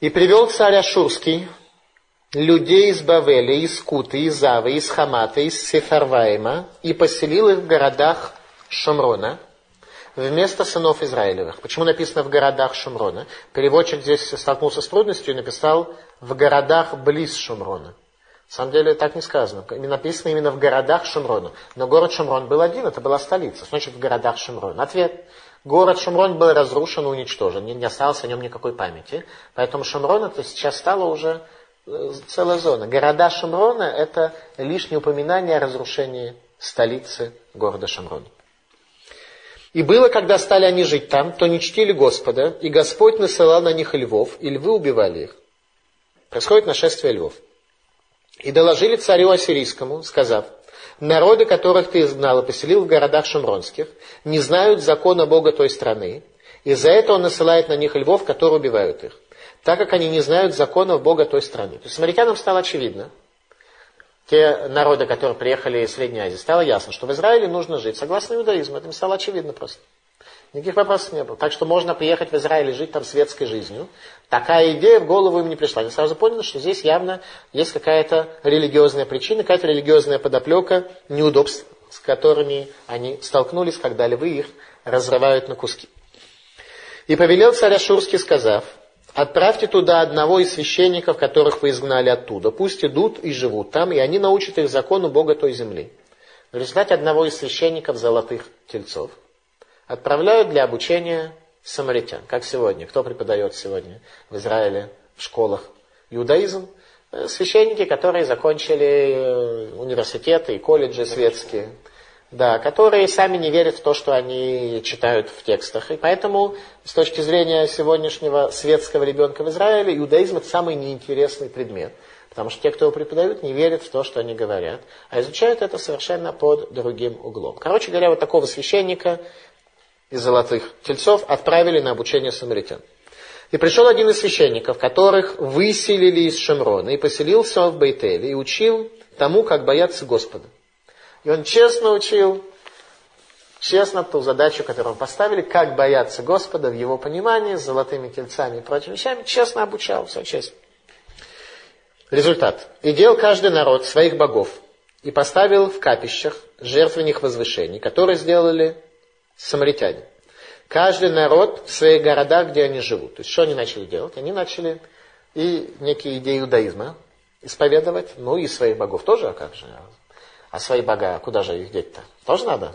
«И привел царь Ашурский людей из Бавеля, из Куты, из Авы, из Хамата, из Сефарваима и поселил их в городах Шумрона вместо сынов Израилевых. Почему написано в городах Шумрона? Переводчик здесь столкнулся с трудностью и написал в городах близ Шумрона. На самом деле так не сказано. Написано именно в городах Шумрона. Но город Шумрон был один, это была столица. Значит, в городах Шумрон. Ответ. Город Шумрон был разрушен уничтожен. Не, не осталось о нем никакой памяти. Поэтому Шумрон это сейчас стало уже э, целая зона. Города Шумрона это лишнее упоминание о разрушении столицы города Шумрон. И было, когда стали они жить там, то не чтили Господа, и Господь насылал на них львов, и львы убивали их. Происходит нашествие львов. И доложили царю Ассирийскому, сказав, народы, которых ты изгнал и поселил в городах шумронских, не знают закона Бога той страны, и за это он насылает на них львов, которые убивают их. так как они не знают законов Бога той страны. То есть самаритянам стало очевидно, те народы, которые приехали из Средней Азии, стало ясно, что в Израиле нужно жить согласно иудаизму. Это стало очевидно просто. Никаких вопросов не было. Так что можно приехать в Израиль и жить там светской жизнью. Такая идея в голову им не пришла. Они сразу поняли, что здесь явно есть какая-то религиозная причина, какая-то религиозная подоплека неудобств, с которыми они столкнулись, когда львы их разрывают на куски. И повелел царь Ашурский, сказав, Отправьте туда одного из священников, которых вы изгнали оттуда. Пусть идут и живут там, и они научат их закону Бога той земли. В результате одного из священников золотых тельцов отправляют для обучения самаритян. Как сегодня? Кто преподает сегодня в Израиле в школах иудаизм? Э, священники, которые закончили э, университеты и колледжи светские да, которые сами не верят в то, что они читают в текстах. И поэтому, с точки зрения сегодняшнего светского ребенка в Израиле, иудаизм это самый неинтересный предмет. Потому что те, кто его преподают, не верят в то, что они говорят, а изучают это совершенно под другим углом. Короче говоря, вот такого священника из золотых тельцов отправили на обучение самаритян. И пришел один из священников, которых выселили из Шемрона, и поселился он в Бейтеле, и учил тому, как бояться Господа. И он честно учил, честно ту задачу, которую поставили, как бояться Господа в его понимании, с золотыми тельцами и прочими вещами, честно обучал, все честно. Результат. И делал каждый народ своих богов и поставил в капищах жертвенных возвышений, которые сделали самаритяне. Каждый народ в своих городах, где они живут. То есть, что они начали делать? Они начали и некие идеи иудаизма исповедовать, ну и своих богов тоже, а как же? А свои бога, куда же их деть-то? Тоже надо,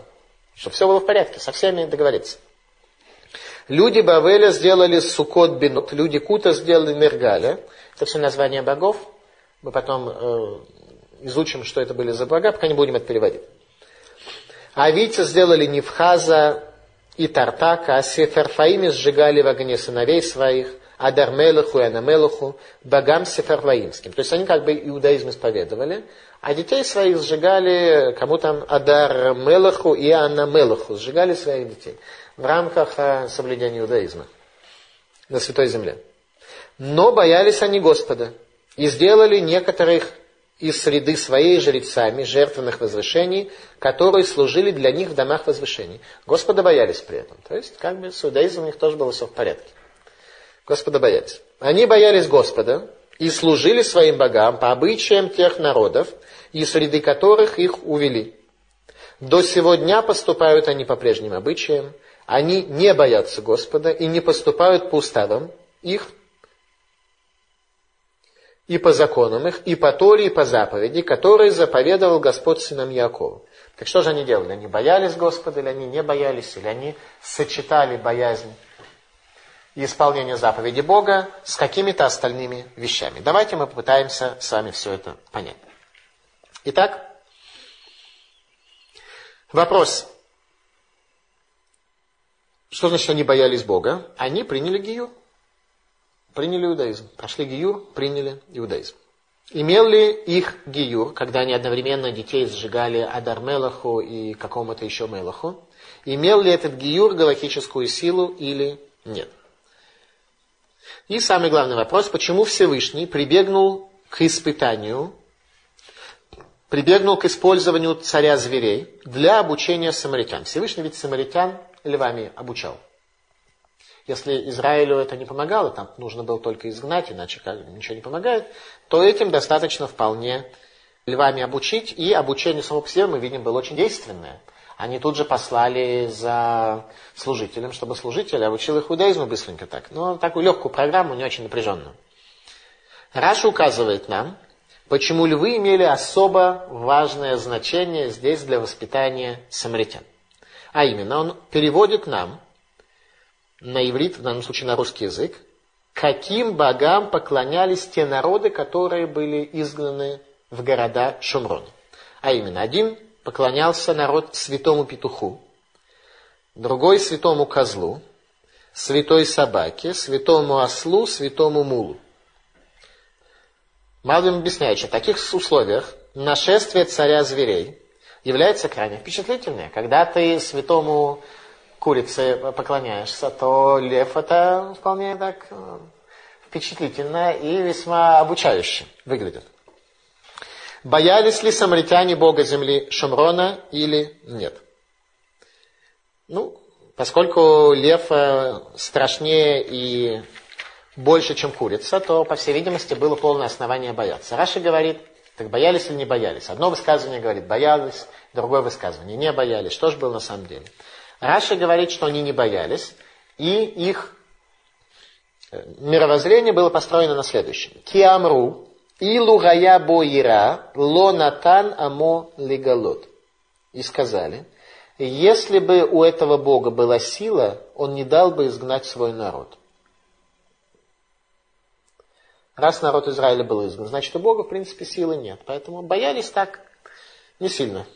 чтобы все было в порядке, со всеми договориться. Люди Бавеля сделали Сукот Бинот, люди Кута сделали Нергаля. Это все названия богов. Мы потом э, изучим, что это были за бога, пока не будем это переводить. А Авийцы сделали Невхаза и Тартака, а Сеферфаими сжигали в огне сыновей своих, Адармелаху и Анамелаху, богам сеферваимским. То есть они как бы иудаизм исповедовали, а детей своих сжигали, кому там Адар Мелаху и Анна Мелаху, сжигали своих детей в рамках э, соблюдения иудаизма на Святой Земле. Но боялись они Господа и сделали некоторых из среды своей жрецами жертвенных возвышений, которые служили для них в домах возвышений. Господа боялись при этом. То есть, как бы с иудаизмом у них тоже было все в порядке. Господа боялись. Они боялись Господа и служили своим богам по обычаям тех народов, из среды которых их увели. До сего дня поступают они по прежним обычаям, они не боятся Господа и не поступают по уставам их, и по законам их, и по Торе, и по заповеди, которые заповедовал Господь сынам Якову. Так что же они делали? Они боялись Господа, или они не боялись, или они сочетали боязнь и исполнение заповеди Бога с какими-то остальными вещами. Давайте мы попытаемся с вами все это понять. Итак, вопрос. Что значит, они боялись Бога? Они приняли гиюр. Приняли иудаизм. Прошли гиюр, приняли иудаизм. Имел ли их гиюр, когда они одновременно детей сжигали Адар Мелаху и какому-то еще Мелаху? Имел ли этот гиюр галактическую силу или нет? И самый главный вопрос, почему Всевышний прибегнул к испытанию прибегнул к использованию царя зверей для обучения самаритян. Всевышний ведь самаритян львами обучал. Если Израилю это не помогало, там нужно было только изгнать, иначе ничего не помогает, то этим достаточно вполне львами обучить. И обучение само по себе, мы видим, было очень действенное. Они тут же послали за служителем, чтобы служитель обучил их иудаизму быстренько так. Но такую легкую программу, не очень напряженную. Раша указывает нам, почему львы имели особо важное значение здесь для воспитания самаритян. А именно, он переводит нам на иврит, в данном случае на русский язык, каким богам поклонялись те народы, которые были изгнаны в города Шумрон. А именно, один поклонялся народ святому петуху, другой святому козлу, святой собаке, святому ослу, святому мулу. Малвин объясняет, что в таких условиях нашествие царя зверей является крайне впечатлительным. Когда ты святому курице поклоняешься, то лев это вполне так впечатлительно и весьма обучающе выглядит. Боялись ли самаритяне Бога земли Шумрона или нет? Ну, поскольку лев э, страшнее и больше, чем курица, то, по всей видимости, было полное основание бояться. Раши говорит, так боялись или не боялись? Одно высказывание говорит, боялись, другое высказывание, не боялись. Что же было на самом деле? Раши говорит, что они не боялись, и их э, мировоззрение было построено на следующем. Киамру, илу гая боира, ло натан амо легалот. И сказали, если бы у этого Бога была сила, он не дал бы изгнать свой народ. Раз народ Израиля был изгнан, значит, у Бога, в принципе, силы нет. Поэтому боялись так не сильно.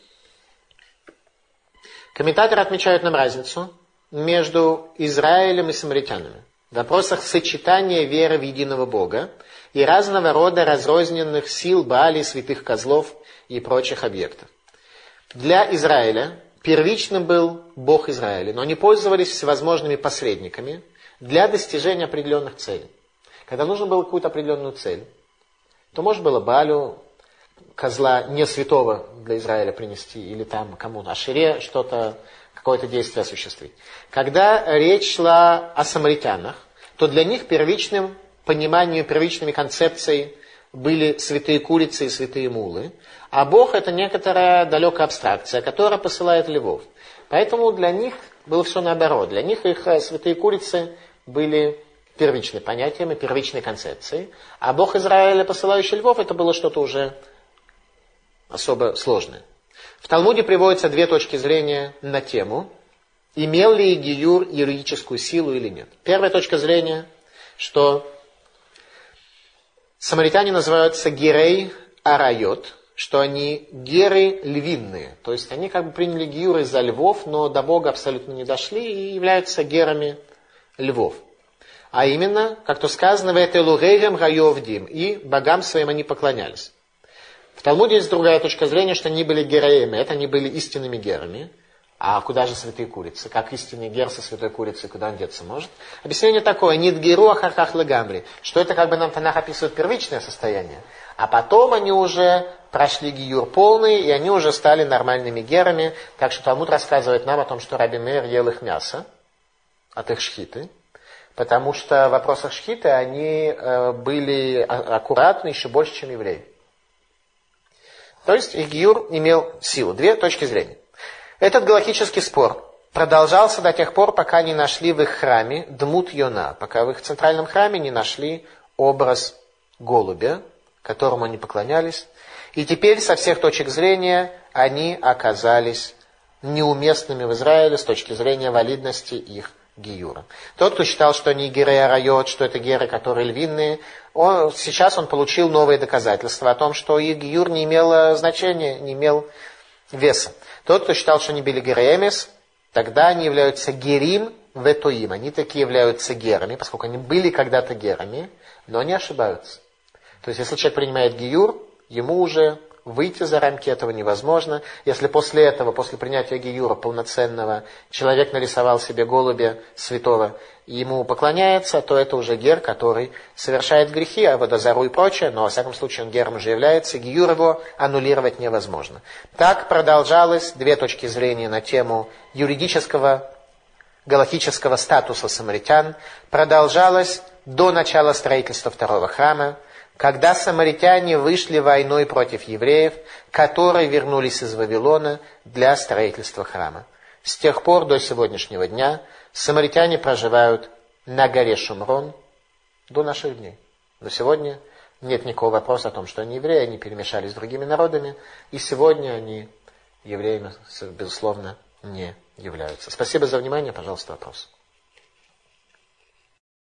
Комментаторы отмечают нам разницу между Израилем и самаритянами в вопросах сочетания веры в единого Бога и разного рода разрозненных сил Баали, святых козлов и прочих объектов. Для Израиля первичным был Бог Израиля, но они пользовались всевозможными посредниками для достижения определенных целей. Когда нужно было какую-то определенную цель, то можно было Балю, козла не святого для Израиля принести, или там кому на Ашире что-то, какое-то действие осуществить. Когда речь шла о самаритянах, то для них первичным пониманием, первичными концепцией были святые курицы и святые мулы, а Бог это некоторая далекая абстракция, которая посылает львов. Поэтому для них было все наоборот. Для них их э, святые курицы были первичным понятием и первичной концепцией, а Бог Израиля, посылающий львов, это было что-то уже особо сложное. В Талмуде приводятся две точки зрения на тему, имел ли Гиюр юридическую силу или нет. Первая точка зрения, что самаритяне называются герей арайот, что они геры львиные, то есть они как бы приняли гиюр из-за львов, но до Бога абсолютно не дошли и являются герами львов. А именно, как то сказано, в этой лугейгам гайовдим, и богам своим они поклонялись. В Талмуде есть другая точка зрения, что они были героями, это они были истинными герами. А куда же святые курицы? Как истинный гер со святой курицей, куда он деться может? Объяснение такое, нит геру ахархах лагамри, что это как бы нам Танах описывает первичное состояние. А потом они уже прошли гиюр полный, и они уже стали нормальными герами. Так что Талмуд рассказывает нам о том, что Раби Мейр ел их мясо от их шхиты. Потому что в вопросах шхиты они э, были аккуратны еще больше, чем евреи. То есть Игиюр имел силу. Две точки зрения. Этот галактический спор продолжался до тех пор, пока не нашли в их храме Дмут Йона, пока в их центральном храме не нашли образ голубя, которому они поклонялись. И теперь со всех точек зрения они оказались неуместными в Израиле с точки зрения валидности их Гиюра. Тот, кто считал, что они геры райот, что это геры, которые львиные, он, сейчас он получил новые доказательства о том, что их Гиюр не имел значения, не имел веса. Тот, кто считал, что они были геремес, тогда они являются герим ветоим. Они такие являются герами, поскольку они были когда-то герами, но не ошибаются. То есть, если человек принимает гиюр, ему уже Выйти за рамки этого невозможно. Если после этого, после принятия Гиюра полноценного, человек нарисовал себе голубя святого и ему поклоняется, то это уже гер, который совершает грехи, а водозару и прочее, но, во всяком случае, он гером уже является, гиюр его аннулировать невозможно. Так продолжалось две точки зрения на тему юридического, галактического статуса самаритян, продолжалось до начала строительства второго храма, когда самаритяне вышли войной против евреев, которые вернулись из Вавилона для строительства храма. С тех пор до сегодняшнего дня самаритяне проживают на горе Шумрон до наших дней. До сегодня нет никакого вопроса о том, что они евреи, они перемешались с другими народами, и сегодня они евреями, безусловно, не являются. Спасибо за внимание, пожалуйста, вопрос.